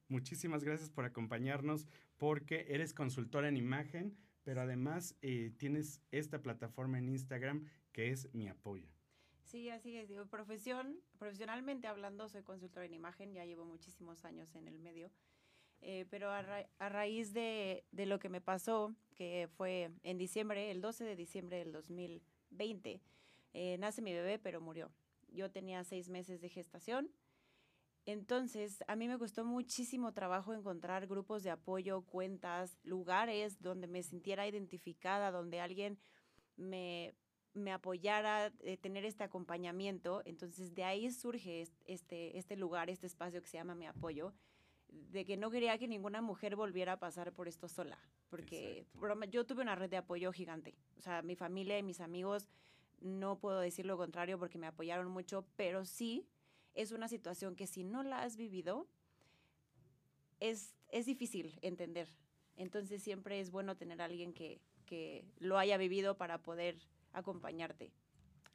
Muchísimas gracias por acompañarnos porque eres consultora en imagen, pero además eh, tienes esta plataforma en Instagram que es Mi Apoyo. Sí, así es. Digo, profesión, profesionalmente hablando, soy consultora en imagen, ya llevo muchísimos años en el medio. Eh, pero a, raíz de, de, lo que me pasó, que fue en diciembre, el 12 de diciembre del 2020, eh, nace mi bebé, pero murió. Yo tenía seis meses de gestación entonces, a mí me costó muchísimo trabajo encontrar grupos de apoyo, cuentas, lugares donde me sintiera identificada, donde alguien me, me apoyara, eh, tener este acompañamiento. Entonces, de ahí surge este, este lugar, este espacio que se llama Mi Apoyo, de que no quería que ninguna mujer volviera a pasar por esto sola, porque yo tuve una red de apoyo gigante. O sea, mi familia y mis amigos, no puedo decir lo contrario porque me apoyaron mucho, pero sí es una situación que si no la has vivido, es, es difícil entender. Entonces siempre es bueno tener alguien que, que lo haya vivido para poder acompañarte.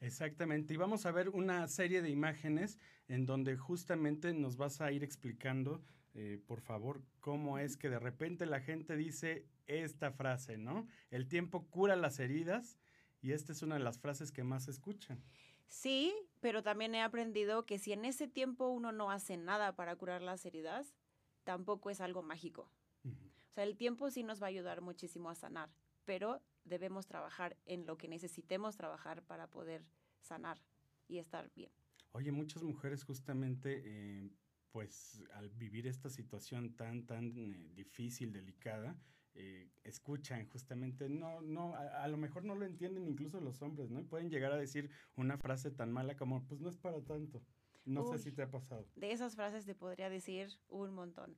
Exactamente, y vamos a ver una serie de imágenes en donde justamente nos vas a ir explicando, eh, por favor, cómo es que de repente la gente dice esta frase, ¿no? El tiempo cura las heridas y esta es una de las frases que más se escuchan. Sí, pero también he aprendido que si en ese tiempo uno no hace nada para curar las heridas, tampoco es algo mágico. O sea, el tiempo sí nos va a ayudar muchísimo a sanar, pero debemos trabajar en lo que necesitemos trabajar para poder sanar y estar bien. Oye, muchas mujeres justamente, eh, pues al vivir esta situación tan, tan eh, difícil, delicada, eh, escuchan justamente, no, no, a, lo mejor no lo entienden incluso los hombres, ¿no? Y pueden llegar a decir una frase tan mala como, pues no es para tanto. No sé si te ha pasado. De esas frases te podría decir un montón.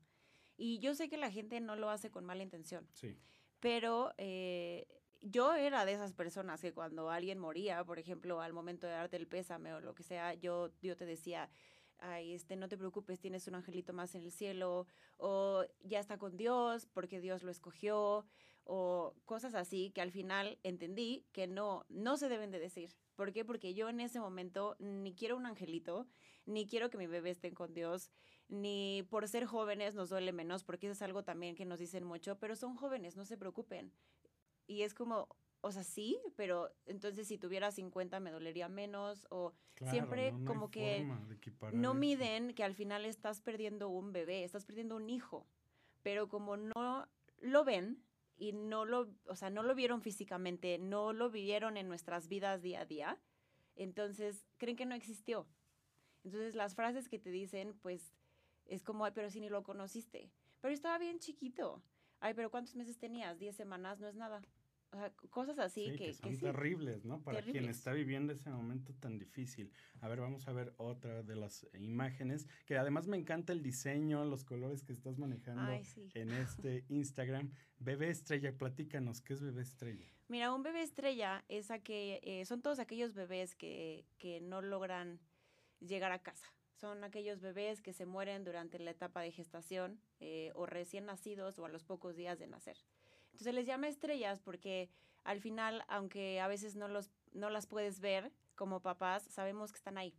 Y yo sé que la gente no lo hace con mala intención. Sí. Pero eh, yo era de esas personas que cuando alguien moría, por ejemplo, al momento de darte el pésame o lo que sea, yo, yo te decía, ay, este, no te preocupes, tienes un angelito más en el cielo, o ya está con Dios porque Dios lo escogió, o cosas así que al final entendí que no, no se deben de decir. ¿Por qué? Porque yo en ese momento ni quiero un angelito, ni quiero que mi bebé esté con Dios, ni por ser jóvenes nos duele menos, porque eso es algo también que nos dicen mucho, pero son jóvenes, no se preocupen. Y es como, o sea, sí, pero entonces si tuviera 50 me dolería menos o siempre como que no miden que al final estás perdiendo un bebé, estás perdiendo un hijo, pero como no lo ven y no lo, o sea, no lo vieron físicamente, no lo vivieron en nuestras vidas día a día, entonces creen que no existió. Entonces las frases que te dicen, pues es como, ay, pero si ni lo conociste, pero estaba bien chiquito. Ay, pero ¿cuántos meses tenías? Diez semanas, no es nada cosas así que, son terribles, ¿no? Para quien está viviendo ese momento tan difícil. A ver, vamos a ver otra de las imágenes, que además me encanta el diseño, los colores que estás manejando en este Instagram. Bebé estrella, platícanos, ¿qué es bebé estrella? Mira, un bebé estrella es a que, eh, son todos aquellos bebés que, que no logran llegar a casa. Son aquellos bebés que se mueren durante la etapa de gestación eh, o recién nacidos o a los pocos días de nacer. Entonces les llama estrellas porque al final, aunque a veces no, los, no las puedes ver como papás, sabemos que están ahí.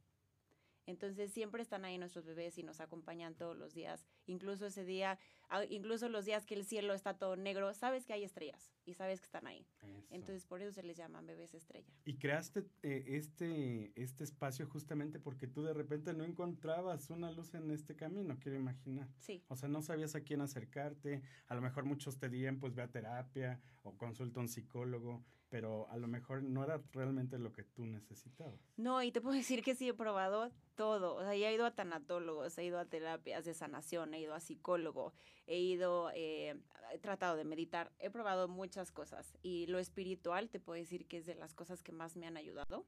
Entonces siempre están ahí nuestros bebés y nos acompañan todos los días. Incluso ese día, ah, incluso los días que el cielo está todo negro, sabes que hay estrellas y sabes que están ahí. Entonces por eso se les llaman bebés estrella. Y creaste eh, este, este espacio justamente porque tú de repente no encontrabas una luz en este camino, quiero imaginar. Sí. O sea, no sabías a quién acercarte. A lo mejor muchos te dirían, pues ve a terapia o consulta a un psicólogo pero a lo mejor no era realmente lo que tú necesitabas. No, y te puedo decir que sí he probado todo. O sea, he ido a tanatólogos, he ido a terapias de sanación, he ido a psicólogo, he ido, eh, he tratado de meditar, he probado muchas cosas. Y lo espiritual te puedo decir que es de las cosas que más me han ayudado.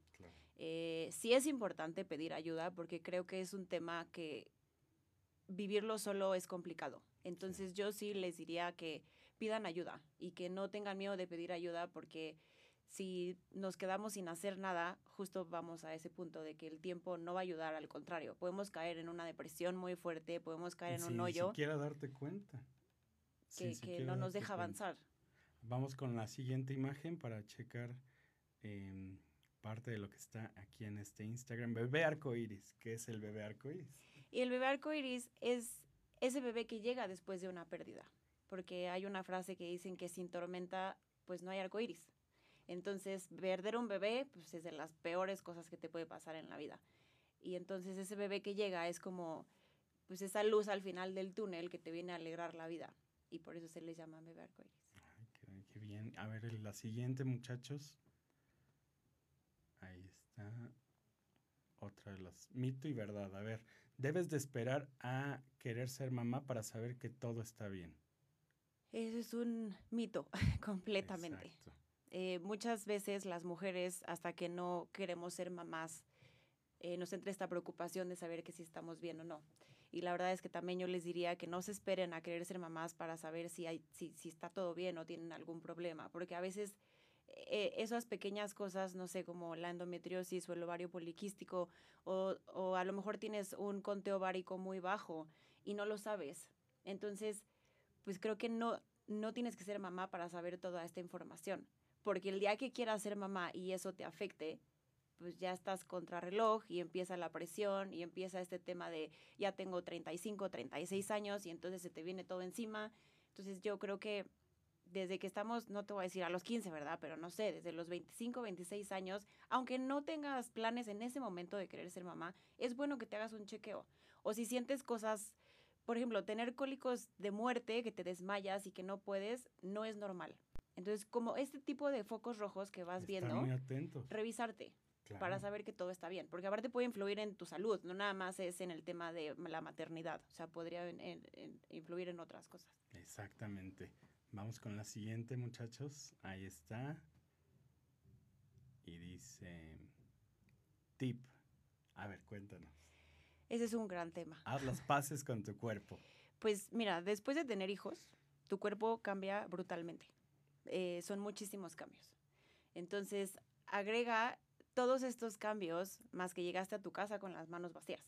Eh, sí es importante pedir ayuda porque creo que es un tema que vivirlo solo es complicado. Entonces yo sí les diría que pidan ayuda y que no tengan miedo de pedir ayuda porque si nos quedamos sin hacer nada, justo vamos a ese punto de que el tiempo no va a ayudar, al contrario, podemos caer en una depresión muy fuerte, podemos caer en un hoyo. Ni siquiera darte cuenta. Que, no nos deja avanzar. Vamos con la siguiente imagen para checar em, parte de lo que está aquí en este Instagram. Bebé arcoiris. ¿Qué es el bebé arcoiris? Y el bebé arcoiris es ese bebé que llega después de una pérdida porque hay una frase que dicen que sin tormenta, pues no hay arcoíris. Entonces, perder un bebé, pues es de las peores cosas que te puede pasar en la vida. Y entonces ese bebé que llega es como, pues esa luz al final del túnel que te viene a alegrar la vida. Y por eso se les llama bebé arcoíris. Ay, qué, bien. A ver, la siguiente, muchachos. Ahí está. Otra de las mito y verdad. A ver, debes de esperar a querer ser mamá para saber que todo está bien. Eso es un mito completamente. Eh, muchas veces las mujeres, hasta que no queremos ser mamás, eh, nos entra esta preocupación de saber que si estamos bien o no. Y la verdad es que también yo les diría que no se esperen a querer ser mamás para saber si, hay, si, si está todo bien o tienen algún problema, porque a veces eh, esas pequeñas cosas, no sé, como la endometriosis o el ovario poliquístico, o, o a lo mejor tienes un conteo ovárico muy bajo y no lo sabes. Entonces, pues creo que no, no tienes que ser mamá para saber toda esta información. Porque el día que quieras ser mamá y eso te afecte, pues ya estás contra reloj y empieza la presión y empieza este tema de ya tengo 35, 36 años y entonces se te viene todo encima. Entonces yo creo que desde que estamos, no te voy a decir a los 15, ¿verdad? Pero no sé, desde los 25, 26 años, aunque no tengas planes en ese momento de querer ser mamá, es bueno que te hagas un chequeo. O si sientes cosas por ejemplo, tener cólicos de muerte, que te desmayas y que no puedes, no es normal. Entonces, como este tipo de focos rojos que vas viendo, revisarte para saber que todo está bien, porque aparte puede influir en tu salud, no nada más es en el tema de la maternidad, o sea, podría influir en otras cosas. Exactamente. Vamos con la siguiente, muchachos. Ahí está. Y dice, tip. A ver, cuéntanos. Ese es un gran tema. Haz las paces con tu cuerpo. Pues mira, después de tener hijos, tu cuerpo cambia brutalmente. Eh, son muchísimos cambios. Entonces, agrega todos estos cambios más que llegaste a tu casa con las manos vacías.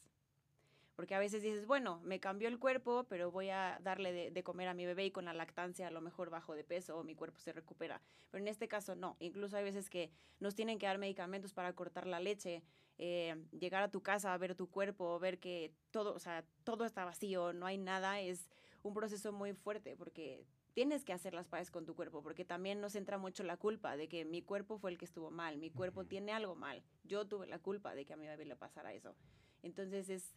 Porque a veces dices, bueno, me cambió el cuerpo, pero voy a darle de, comer a mi bebé y con la lactancia a lo mejor bajo de peso o mi cuerpo se recupera. Pero en este caso no. Incluso hay veces que nos tienen que dar medicamentos para cortar la leche, eh, llegar a tu casa a ver tu cuerpo, ver que todo, o sea, todo está vacío, no hay nada, es un proceso muy fuerte porque tienes que hacer las paces con tu cuerpo, porque también nos entra mucho la culpa de que mi cuerpo fue el que estuvo mal, mi cuerpo tiene algo mal, yo tuve la culpa de que a mi bebé le pasara eso. Entonces es,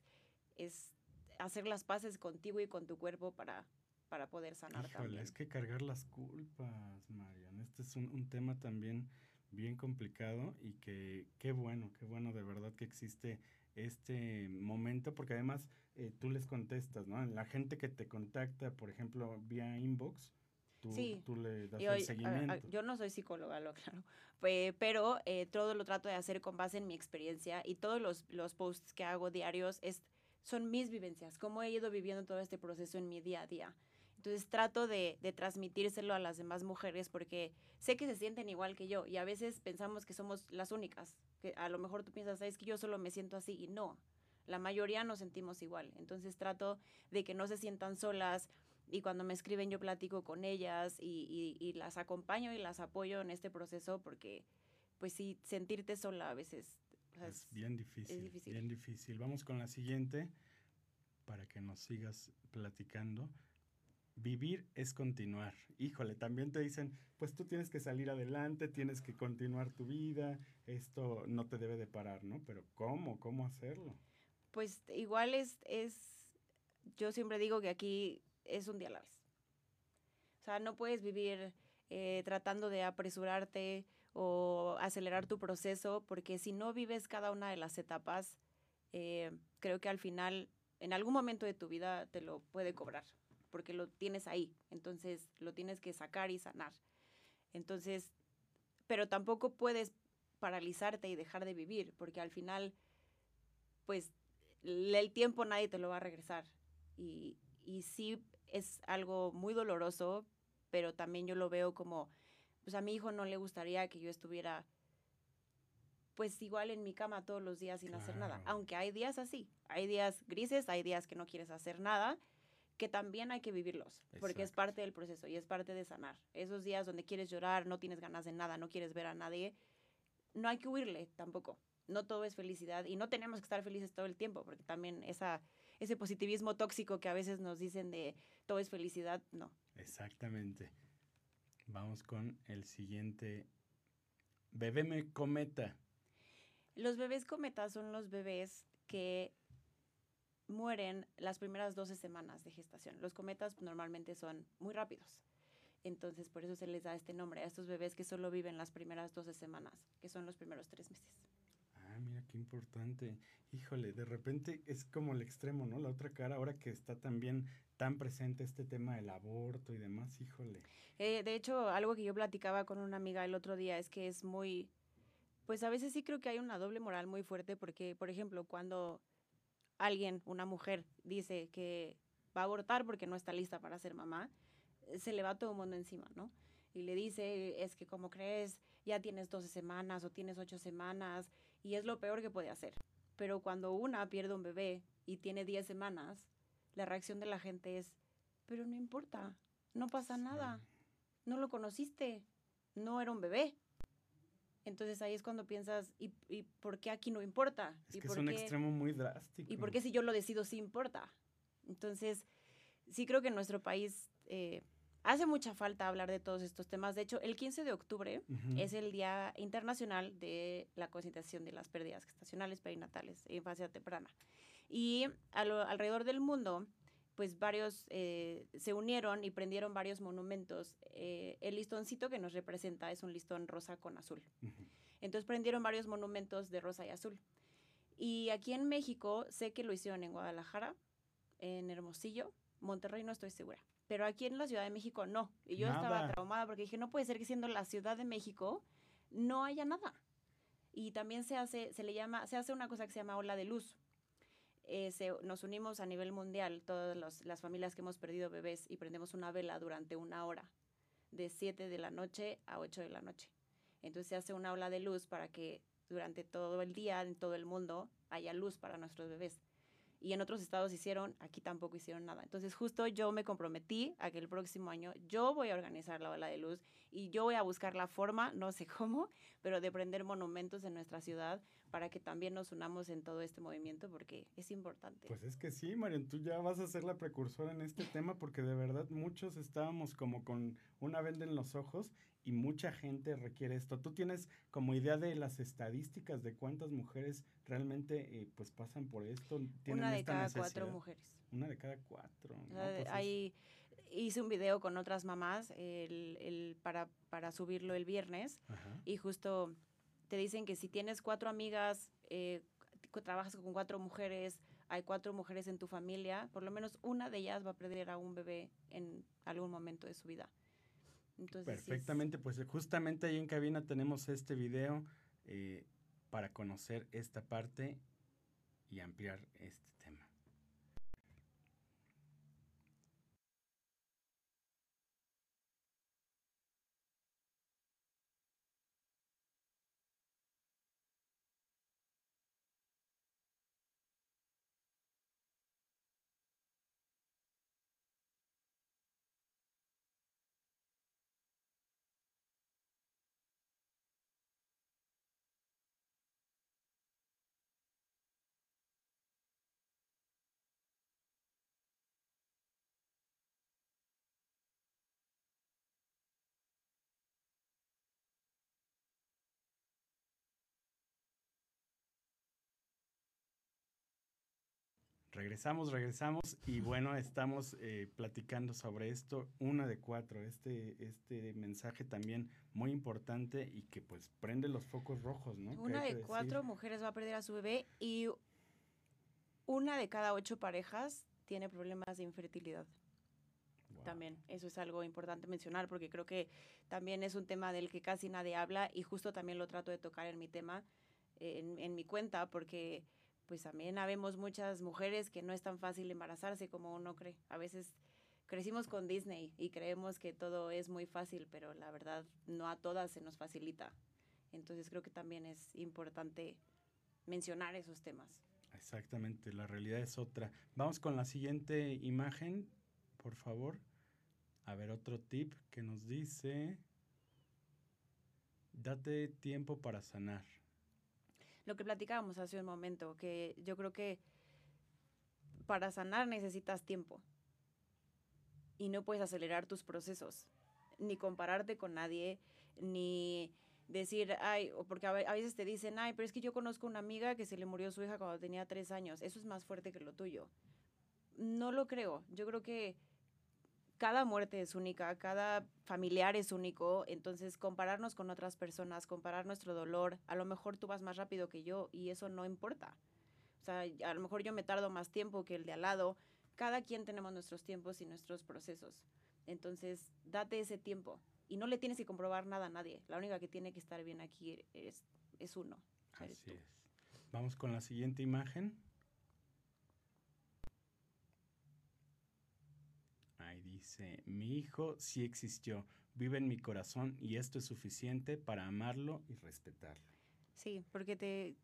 es hacer las paces contigo y con tu cuerpo para, para poder sanar también. Es que cargar las culpas, Marian. Este es un, tema también bien complicado y que qué bueno, qué bueno de verdad que existe este momento, porque además eh, tú les contestas, ¿no? La gente que te contacta, por ejemplo, vía inbox, tú, tú le das el seguimiento. yo no soy psicóloga, lo claro, pero eh, todo lo trato de hacer con base en mi experiencia y todos los, los posts que hago diarios es son mis vivencias, cómo he ido viviendo todo este proceso en mi día a día. Entonces trato de, de, transmitírselo a las demás mujeres porque sé que se sienten igual que yo y a veces pensamos que somos las únicas, que a lo mejor tú piensas, es que yo solo me siento así y no, la mayoría nos sentimos igual. Entonces trato de que no se sientan solas, y cuando me escriben yo platico con ellas y, y, y las acompaño y las apoyo en este proceso porque pues sí, sentirte sola a veces o sea, Es bien difícil, es difícil. bien difícil. Vamos con la siguiente para que nos sigas platicando. Vivir es continuar. Híjole, también te dicen, pues tú tienes que salir adelante, tienes que continuar tu vida, esto no te debe de parar, ¿no? Pero ¿cómo? ¿Cómo hacerlo? Pues igual es, es, yo siempre digo que aquí es un día a la vez. O sea, no puedes vivir eh, tratando de apresurarte o acelerar tu proceso, porque si no vives cada una de las etapas, eh, creo que al final, en algún momento de tu vida, te lo puede cobrar, porque lo tienes ahí, entonces lo tienes que sacar y sanar. Entonces, pero tampoco puedes paralizarte y dejar de vivir, porque al final, pues el tiempo nadie te lo va a regresar. Y, y sí es algo muy doloroso, pero también yo lo veo como, pues a mi hijo no le gustaría que yo estuviera, pues igual en mi cama todos los días sin hacer nada. Aunque hay días así, hay días grises, hay días que no quieres hacer nada, que también hay que vivirlos, porque es parte del proceso y es parte de sanar. Esos días donde quieres llorar, no tienes ganas de nada, no quieres ver a nadie, no hay que huirle tampoco. No todo es felicidad y no tenemos que estar felices todo el tiempo, porque también esa, ese positivismo tóxico que a veces nos dicen de todo es felicidad, no. Exactamente. Vamos con el siguiente. Bebé cometa. Los bebés cometas son los bebés que mueren las primeras 12 semanas de gestación. Los cometas normalmente son muy rápidos. Entonces, por eso se les da este nombre a estos bebés que solo viven las primeras 12 semanas, que son los primeros tres meses. Qué importante. Híjole, de repente es como el extremo, ¿no? La otra cara, ahora que está también tan presente este tema del aborto y demás, híjole. Eh, de hecho, algo que yo platicaba con una amiga el otro día es que es muy, pues a veces sí creo que hay una doble moral muy fuerte porque, por ejemplo, cuando alguien, una mujer, dice que va a abortar porque no está lista para ser mamá, se le va todo el mundo encima, ¿no? Y le dice, es que como crees, ya tienes 12 semanas o tienes 8 semanas y es lo peor que puede hacer. Pero cuando una pierde un bebé y tiene 10 semanas, la reacción de la gente es, pero no importa, no pasa nada no lo conociste, no era un bebé. Entonces ahí es cuando piensas, ¿y, y por qué aquí no importa? Es ¿Y que es por un qué- extremo muy drástico. ¿Y por qué si yo lo decido sí importa? Entonces, sí creo que en nuestro país eh, hace mucha falta hablar de todos estos temas. De hecho, el 15 de octubre es el Día Internacional de la Concientización de las Pérdidas Gestacionales Perinatales en fase temprana. Y a lo- alrededor del mundo, pues varios eh, se unieron y prendieron varios monumentos. Eh, el listoncito que nos representa es un listón rosa con azul. Entonces prendieron varios monumentos de rosa y azul. Y aquí en México sé que lo hicieron en Guadalajara, en Hermosillo, Monterrey no estoy segura. Pero aquí en la Ciudad de México no. Y yo estaba traumada porque dije, no puede ser que siendo la Ciudad de México no haya nada. Y también se hace, se le llama, se hace una cosa que se llama ola de luz. Eh, se- nos unimos a nivel mundial, todas los- las familias que hemos perdido bebés, y prendemos una vela durante una hora, de 7 de la noche a 8 de la noche. Entonces se hace una ola de luz para que durante todo el día, en todo el mundo, haya luz para nuestros bebés. Y en otros estados hicieron, aquí tampoco hicieron nada. Entonces justo yo me comprometí a que el próximo año yo voy a organizar la ola de luz y yo voy a buscar la forma, no sé cómo, pero de prender monumentos en nuestra ciudad para que también nos unamos en todo este movimiento porque es importante. Pues es que sí, Marian, tú ya vas a ser la precursora en este tema porque de verdad muchos estábamos como con una venda en los ojos y mucha gente requiere esto. ¿Tú tienes como idea de las estadísticas de cuántas mujeres realmente eh, pues pasan por esto? Una de cada cuatro necesidad? mujeres. Una de cada cuatro. ¿no? Pues es- ahí hice un video con otras mamás el, el- para, para subirlo el viernes Ajá. y justo te dicen que si tienes cuatro amigas, eh, trabajas con cuatro mujeres, hay cuatro mujeres en tu familia, por lo menos una de ellas va a perder a un bebé en algún momento de su vida. Perfectamente, pues justamente ahí en cabina tenemos este video eh, para conocer esta parte y ampliar este tema. Regresamos, regresamos y bueno, estamos eh, platicando sobre esto, una de cuatro, este, este mensaje también muy importante y que pues prende los focos rojos, ¿no? Una de cuatro mujeres va a perder a su bebé y una de cada ocho parejas tiene problemas de infertilidad. También, eso es algo importante mencionar porque creo que también es un tema del que casi nadie habla y justo también lo trato de tocar en mi tema, en, en mi cuenta, porque pues también habemos muchas mujeres que no es tan fácil embarazarse como uno cree. A veces crecimos con Disney y creemos que todo es muy fácil, pero la verdad no a todas se nos facilita. Entonces creo que también es importante mencionar esos temas. Exactamente, la realidad es otra. Vamos con la siguiente imagen, por favor. A ver, otro tip que nos dice, date tiempo para sanar lo que platicábamos hace un momento, que yo creo que para sanar necesitas tiempo y no puedes acelerar tus procesos, ni compararte con nadie, ni decir, ay, o porque a veces te dicen, ay, pero es que yo conozco una amiga que se le murió su hija cuando tenía tres años, eso es más fuerte que lo tuyo. No lo creo, yo creo que cada muerte es única, cada familiar es único, entonces compararnos con otras personas, comparar nuestro dolor, a lo mejor tú vas más rápido que yo y eso no importa. O sea, a lo mejor yo me tardo más tiempo que el de al lado. Cada quien tenemos nuestros tiempos y nuestros procesos. Entonces, date ese tiempo y no le tienes que comprobar nada a nadie. La única que tiene que estar bien aquí es, es uno. Así es. Vamos con la siguiente imagen. Dice, mi hijo sí existió, vive en mi corazón y esto es suficiente para amarlo y respetarlo. Sí, porque te,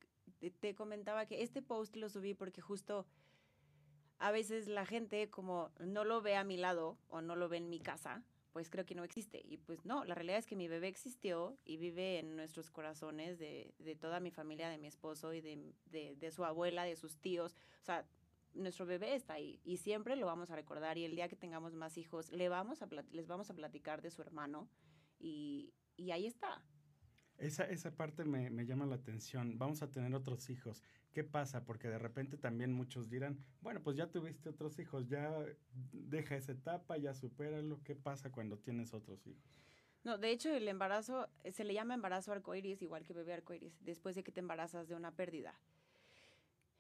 te, comentaba que este post lo subí porque justo a veces la gente como no lo ve a mi lado o no lo ve en mi casa, pues creo que no existe. Y pues no, la realidad es que mi bebé existió y vive en nuestros corazones de, de toda mi familia, de mi esposo y de, de, de, su abuela, de sus tíos. O sea, nuestro bebé está ahí y siempre lo vamos a recordar y el día que tengamos más hijos le vamos a les vamos a platicar de su hermano y, y ahí está. Esa, esa parte me, me, llama la atención. Vamos a tener otros hijos. ¿Qué pasa? Porque de repente también muchos dirán, bueno, pues ya tuviste otros hijos, ya deja esa etapa, ya supéralo. ¿Qué pasa cuando tienes otros hijos? No, de hecho el embarazo se le llama embarazo arcoíris, igual que bebé arcoíris, después de que te embarazas de una pérdida.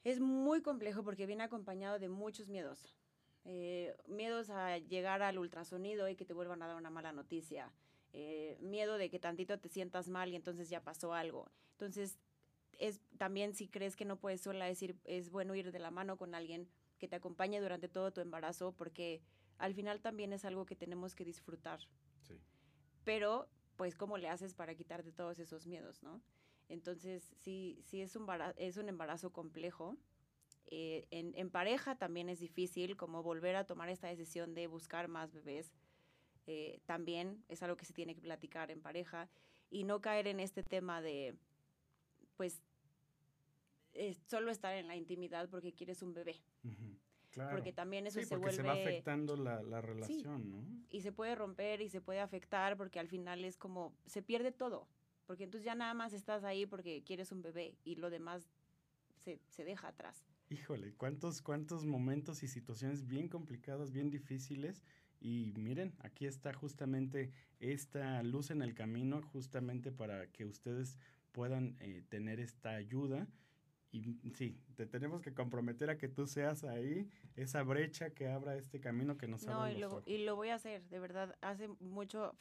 Es muy complejo porque viene acompañado de muchos miedos. Eh, miedos a llegar al ultrasonido y que te vuelvan a dar una mala noticia. Eh, miedo de que tantito te sientas mal y entonces ya pasó algo. Entonces, es también si crees que no puedes sola decir, es bueno ir de la mano con alguien que te acompañe durante todo tu embarazo porque al final también es algo que tenemos que disfrutar. Sí. Pero, pues, ¿cómo le haces para quitarte todos esos miedos, no? Entonces, sí, sí es un, es un embarazo complejo. Eh, en, pareja también es difícil, como volver a tomar esta decisión de buscar más bebés. Eh, también es algo que se tiene que platicar en pareja y no caer en este tema de, pues, solo estar en la intimidad porque quieres un bebé. Claro. Porque también eso se vuelve... se va afectando la, la relación, ¿no? Y se puede romper y se puede afectar porque al final es como, se pierde todo porque entonces ya nada más estás ahí porque quieres un bebé y lo demás se, se deja atrás. Híjole, cuántos, cuántos momentos y situaciones bien complicadas, bien difíciles. Y miren, aquí está justamente esta luz en el camino, justamente para que ustedes puedan eh, tener esta ayuda y sí, te tenemos que comprometer a que tú seas ahí, esa brecha que abra este camino que nos no, y lo, y lo voy a hacer, de verdad. Hace mucho,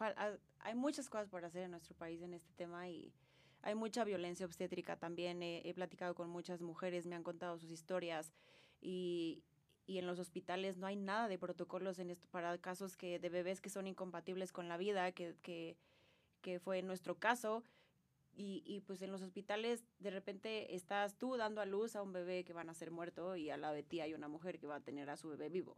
hay muchas cosas por hacer en nuestro país en este tema y hay mucha violencia obstétrica también. He, platicado con muchas mujeres, me han contado sus historias y, y en los hospitales no hay nada de protocolos en esto para casos que de bebés que son incompatibles con la vida, que, que, que fue nuestro caso y, y, pues en los hospitales de repente estás tú dando a luz a un bebé que van a ser muerto y al lado de ti hay una mujer que va a tener a su bebé vivo.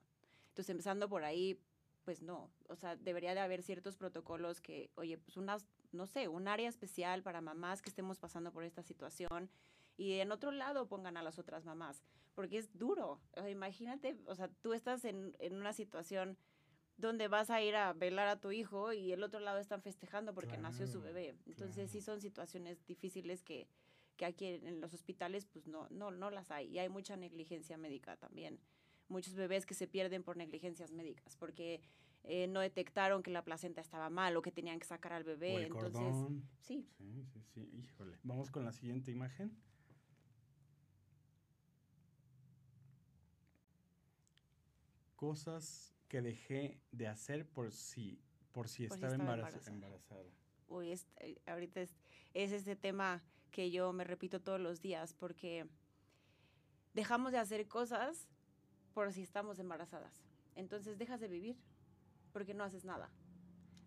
Entonces empezando por ahí, pues no, o sea, debería de haber ciertos protocolos que, oye, pues unas, no sé, un área especial para mamás que estemos pasando por esta situación y en otro lado pongan a las otras mamás, porque es duro. imagínate, o sea, tú estás en, en una situación donde vas a ir a velar a tu hijo y el otro lado están festejando porque nació su bebé. Entonces sí son situaciones difíciles que, que aquí en los hospitales pues no, no, no las hay y hay mucha negligencia médica también. Muchos bebés que se pierden por negligencias médicas porque eh, no detectaron que la placenta estaba mal o que tenían que sacar al O bebé. el Entonces, cordón. sí, Sí, sí, sí. Híjole. Vamos con la siguiente imagen. Cosas que dejé de hacer por si, por si Por si estaba, estaba embaraza- embarazada. embarazada. uy, es- eh, ahorita es, es este tema que yo me repito todos los días porque dejamos de hacer cosas por si estamos embarazadas. Entonces dejas de vivir porque no haces nada.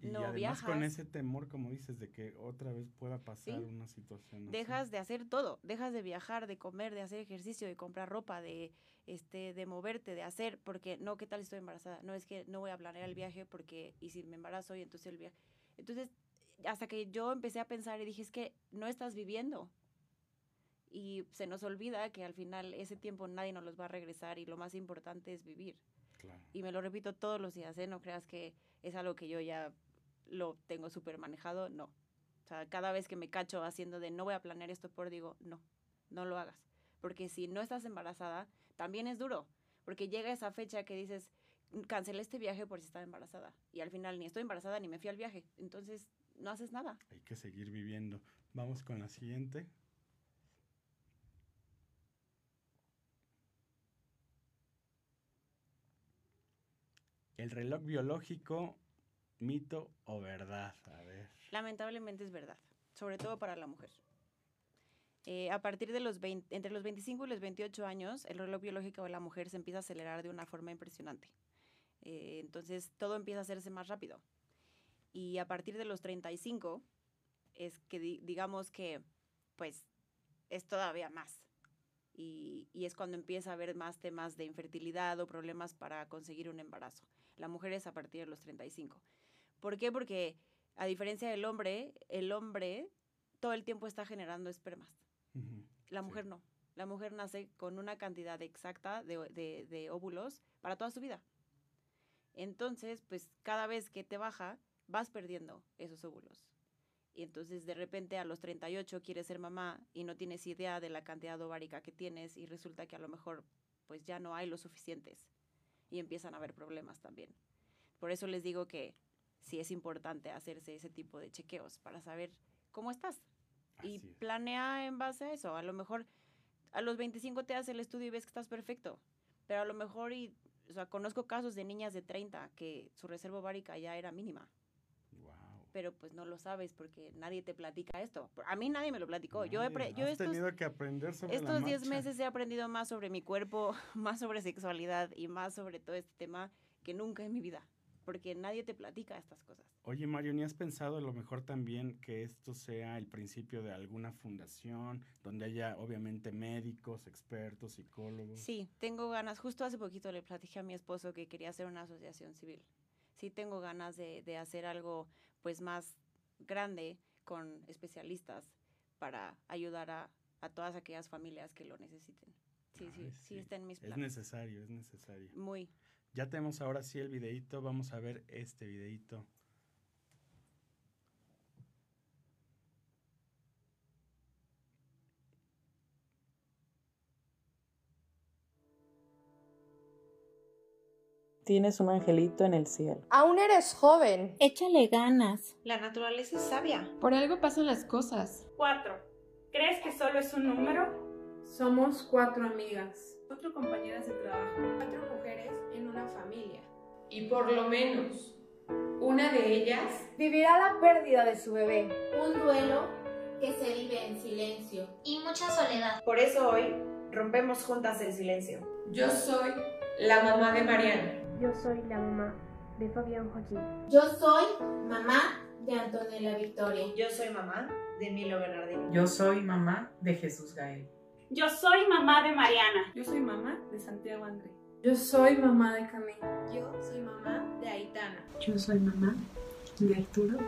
Y No además con viajas. ese temor, como dices, de que otra vez pueda pasar Sí. una situación así. Dejas de hacer todo, dejas de viajar, de comer, de hacer ejercicio, de comprar ropa, de este de moverte, de hacer, porque no, ¿qué tal estoy embarazada? No es que no voy a planear el viaje porque y si me embarazo y entonces el viaje. Entonces, hasta que yo empecé a pensar y dije, es que no estás viviendo. Y se nos olvida que al final ese tiempo nadie nos los va a regresar y lo más importante es vivir. Claro. Y me lo repito todos los días, ¿eh? No creas que es algo que yo ya lo tengo súper manejado, no. O sea, cada vez que me cacho haciendo de no voy a planear esto por, digo, no, no lo hagas. Porque si no estás embarazada, también es duro. Porque llega esa fecha que dices, "Mm, cancelé este viaje por si estaba embarazada. Y al final ni estoy embarazada ni me fui al viaje. Entonces, no haces nada. Hay que seguir viviendo. Vamos con la siguiente. El reloj biológico, mito o verdad. Lamentablemente es verdad, sobre todo para la mujer. Eh, a partir de los 20, entre los 25 y los 28 años, el reloj biológico de la mujer se empieza a acelerar de una forma impresionante. Eh, entonces, todo empieza a hacerse más rápido. Y a partir de los 35, es que di- digamos que, pues, es todavía más. Y, y es cuando empieza a haber más temas de infertilidad o problemas para conseguir un embarazo. La mujer es a partir de los 35. ¿Por qué? Porque a diferencia del hombre, el hombre todo el tiempo está generando espermas. La Sí. mujer no. La mujer nace con una cantidad exacta de, o- de- de óvulos para toda su vida. Entonces, pues cada vez que te baja, vas perdiendo esos óvulos. Y entonces de repente a los 38 quieres ser mamá y no tienes idea de la cantidad ovárica que tienes y resulta que a lo mejor pues ya no hay lo suficientes y empiezan a haber problemas también. Por eso les digo que sí es importante hacerse ese tipo de chequeos para saber cómo estás y Así es. planea en base a eso. A lo mejor a los 25 te haces el estudio y ves que estás perfecto, pero a lo mejor, y, o sea, conozco casos de niñas de 30 que su reserva ovárica ya era mínima, Guau. pero pues no lo sabes porque nadie te platica esto. A mí nadie me lo platicó. yo he, Nadie, yo estos, tenido que aprender sobre estos 10 marcha. meses he aprendido más sobre mi cuerpo, más sobre sexualidad y más sobre todo este tema que nunca en mi vida, porque nadie te platica estas cosas. Oye, Mario, ¿ni has pensado a lo mejor también que esto sea el principio de alguna fundación donde haya obviamente médicos, expertos, psicólogos? Sí, tengo ganas. Justo hace poquito le platiqué a mi esposo que quería hacer una asociación civil. Sí tengo ganas de, de hacer algo pues más grande con especialistas para ayudar a, a todas aquellas familias que lo necesiten. Sí, sí, Ay, sí, sí. está en mis Es planes. necesario, es necesario. Muy. Ya tenemos ahora sí el videíto, vamos a ver este videíto. Tienes un angelito en el cielo. Aún eres joven. Échale ganas. La naturaleza es sabia. Por algo pasan las cosas. 4. ¿Crees que solo es un número? Somos cuatro amigas. Cuatro compañeras de trabajo. Cuatro mujeres en una familia. Y por lo menos, una de ellas Vivirá la pérdida de su bebé. Un duelo que se vive en silencio. Y mucha soledad. Por eso hoy rompemos juntas el silencio. Yo soy la mamá de Mariana. Yo soy la mamá de Fabián Joaquín. Yo soy mamá de Antonella Victoria. Yo soy mamá de Milo Bernardino. Yo soy mamá de Jesús Gael. Yo soy mamá de Mariana. Yo soy mamá de Santiago André. Yo soy mamá de Camila. Yo soy mamá de Aitana. Yo soy mamá de Arturo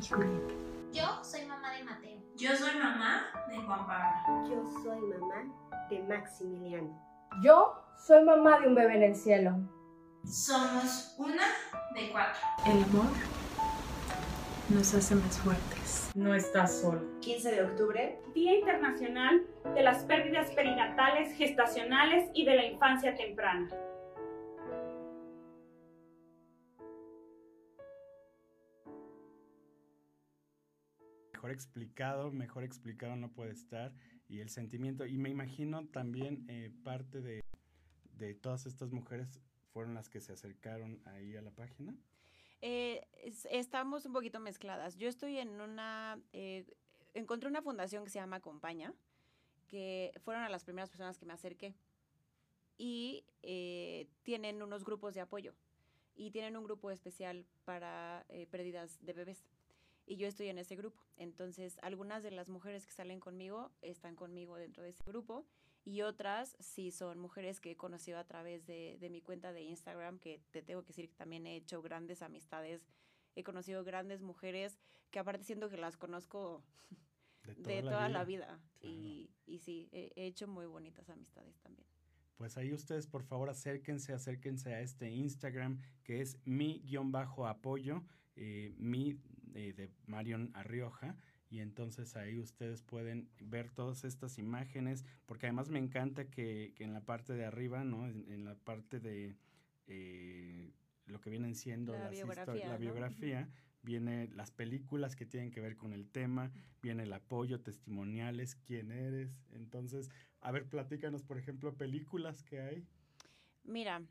y Julieta. Yo soy mamá de Mateo. Yo soy mamá de Juan Pablo. Yo soy mamá de Maximiliano. Yo soy mamá de un bebé en el cielo. Somos una de cuatro. El amor nos hace más fuertes. No estás solo. 15 de octubre. Día Internacional de las Pérdidas Perinatales, Gestacionales y de la Infancia Temprana. Mejor explicado, mejor explicado no puede estar. Y el sentimiento, y me imagino también eh, parte de, de todas estas mujeres fueron las que se acercaron ahí a la página. Eh, es- estamos un poquito mezcladas. Yo estoy en una, eh, encontré una fundación que se llama Acompaña, que fueron a las primeras personas que me acerqué. Y eh, tienen unos grupos de apoyo. Y tienen un grupo especial para eh, pérdidas de bebés. Y yo estoy en ese grupo. Entonces, algunas de las mujeres que salen conmigo están conmigo dentro de ese grupo. Y otras sí son mujeres que he conocido a través de, de mi cuenta de Instagram, que te tengo que decir que también he hecho grandes amistades. He conocido grandes mujeres que aparte siento que las conozco de toda, la vida. Y, y sí, he, he hecho muy bonitas amistades también. Pues ahí ustedes por favor acérquense, acérquense a este Instagram que es mi-apoyo, eh, mi eh, de Marion Arrioja. Y entonces ahí ustedes pueden ver todas estas imágenes, porque además me encanta que, que en la parte de arriba, ¿no? En, en la parte de eh, lo que vienen siendo La las biografía, la ¿no? biografía, viene las películas que tienen que ver con el tema, viene el apoyo, testimoniales, quién eres. Entonces, a ver, platícanos, por ejemplo, películas que hay. Mira,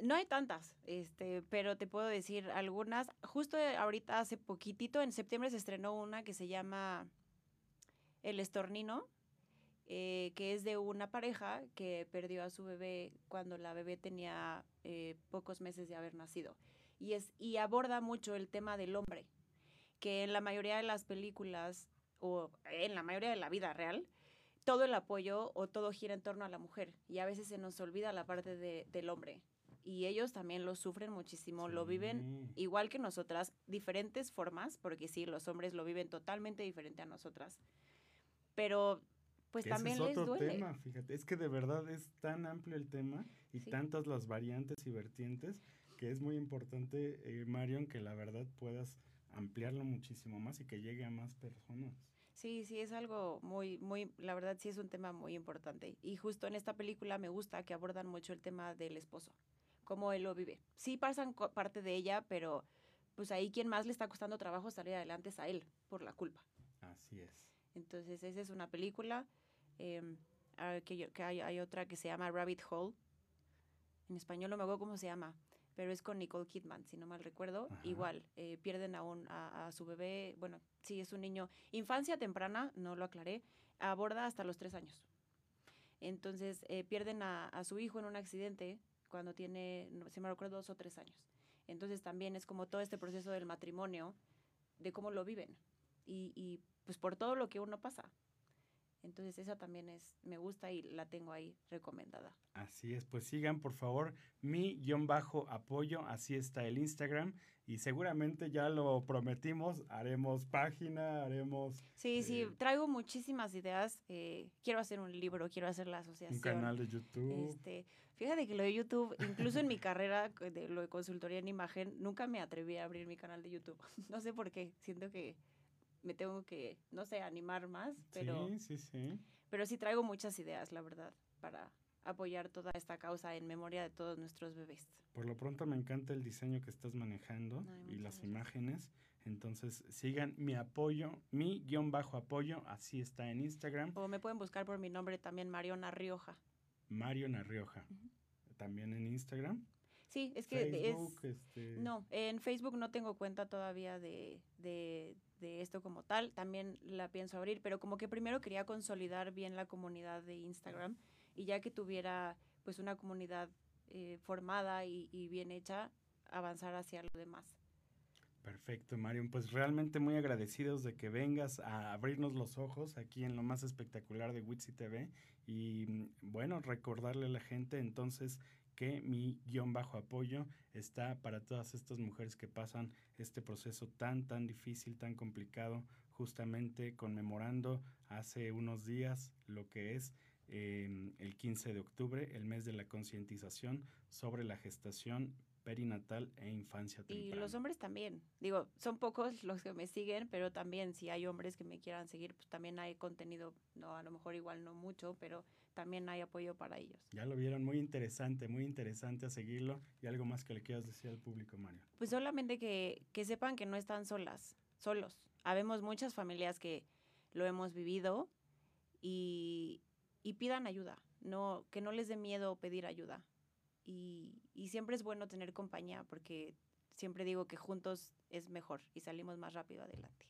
no hay tantas, este, pero te puedo decir algunas. Justo ahorita hace poquitito, en septiembre se estrenó una que se llama El Estornino, eh, que es de una pareja que perdió a su bebé cuando la bebé tenía eh, pocos meses de haber nacido. Y, es, y aborda mucho el tema del hombre, que en la mayoría de las películas, o en la mayoría de la vida real, todo el apoyo o todo gira en torno a la mujer y a veces se nos olvida la parte de- del hombre. Y ellos también lo sufren muchísimo, lo viven igual que nosotras, diferentes formas, porque sí, los hombres lo viven totalmente diferente a nosotras. Pero pues ese también es les otro duele. tema, fíjate. Es que de verdad es tan amplio el tema y Sí. tantas las variantes y vertientes que es muy importante, eh, Marion, que la verdad puedas ampliarlo muchísimo más y que llegue a más personas. Sí, sí, es algo muy, muy, la verdad sí es un tema muy importante. Y justo en esta película me gusta que abordan mucho el tema del esposo, cómo él lo vive. Sí pasan parte de ella, pero pues ahí quien más le está costando trabajo salir adelante es a él, por la culpa. Así es. Entonces, esa es una película. em, ah, que yo- que hay, hay otra que se llama Rabbit Hole. En español no me acuerdo cómo se llama, pero es con Nicole Kidman, si no mal recuerdo. Ajá. Igual, eh, pierden a, un, a, a su bebé, bueno, sí, es un niño. Infancia temprana, no lo aclaré, aborda hasta los tres años. Entonces, eh, pierden a, a su hijo en un accidente cuando tiene, si me recuerdo, dos o tres años. Entonces, también es como todo este proceso del matrimonio, de cómo lo viven. Y, y pues por todo lo que uno pasa. Entonces esa también es, me gusta y la tengo ahí recomendada. Así es, pues sigan por favor mi guion bajo apoyo, así está el Instagram y seguramente ya lo prometimos, haremos página, haremos Sí, sí, eh, traigo muchísimas ideas. eh, quiero hacer un libro, quiero hacer la asociación. un canal de YouTube. Este, fíjate que lo de YouTube, incluso en mi carrera de lo de consultoría en imagen, nunca me atreví a abrir mi canal de YouTube. No sé por qué, siento que me tengo que, no sé, animar más, pero Sí, sí, sí. pero sí traigo muchas ideas, la verdad, para apoyar toda esta causa en memoria de todos nuestros bebés. Por lo pronto me encanta el diseño que estás manejando Ay, y las gracias. imágenes. Entonces sigan mi apoyo, mi guion bajo apoyo, así está en Instagram, O me pueden buscar por mi nombre también, Mariona Rioja. Mario Narrioja. También en Instagram. Sí, es que Facebook, es... este, No, en Facebook no tengo cuenta todavía de, de, de esto como tal, también la pienso abrir, pero como que primero quería consolidar bien la comunidad de Instagram y ya que tuviera pues una comunidad eh, formada y, y bien hecha, avanzar hacia lo demás. Perfecto, Marion. Pues realmente muy agradecidos de que vengas a abrirnos los ojos aquí en lo más espectacular de Witsi TV. Y mm, bueno, recordarle a la gente entonces que mi guion bajo apoyo está para todas estas mujeres que pasan este proceso tan, tan difícil, tan complicado, justamente conmemorando hace unos días lo que es eh, el 15 de octubre, el mes de la concientización sobre la gestación perinatal e infancia temprana. Y los hombres también. Digo, son pocos los que me siguen, pero también si hay hombres que me quieran seguir, pues también hay contenido, no, a lo mejor igual no mucho, pero también hay apoyo para ellos. Ya lo vieron, muy interesante, muy interesante a seguirlo. ¿Y algo más que le quieras decir al público, Mario? Pues solamente que, que sepan que no están solas, solos. Habemos muchas familias que lo hemos vivido y, y pidan ayuda, no, que no les dé miedo pedir ayuda. Y, y siempre es bueno tener compañía porque siempre digo que juntos es mejor y salimos más rápido adelante.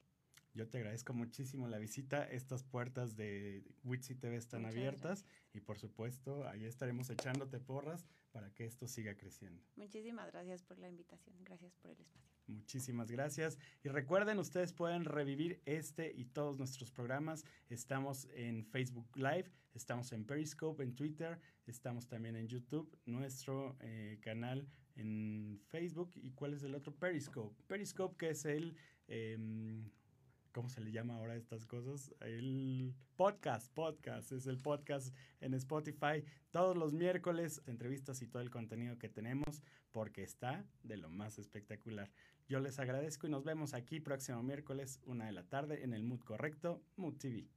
Yo te agradezco muchísimo la visita. Estas puertas de Witsi TV están Muchas abiertas y por supuesto ahí estaremos echándote porras para que esto siga creciendo. Muchísimas gracias por la invitación. Gracias por el espacio. Muchísimas gracias. Y recuerden, ustedes pueden revivir este y todos nuestros programas. Estamos en Facebook Live, estamos en Periscope, en Twitter, estamos también en YouTube, nuestro eh, canal en Facebook. ¿Y cuál es el otro? Periscope. Periscope, que es el... em, ¿Cómo se le llama ahora a estas cosas? El podcast, podcast, es el podcast en Spotify todos los miércoles, entrevistas y todo el contenido que tenemos, porque está de lo más espectacular. Yo les agradezco y nos vemos aquí próximo miércoles, una de la tarde, en el Mood Correcto, Mood TV.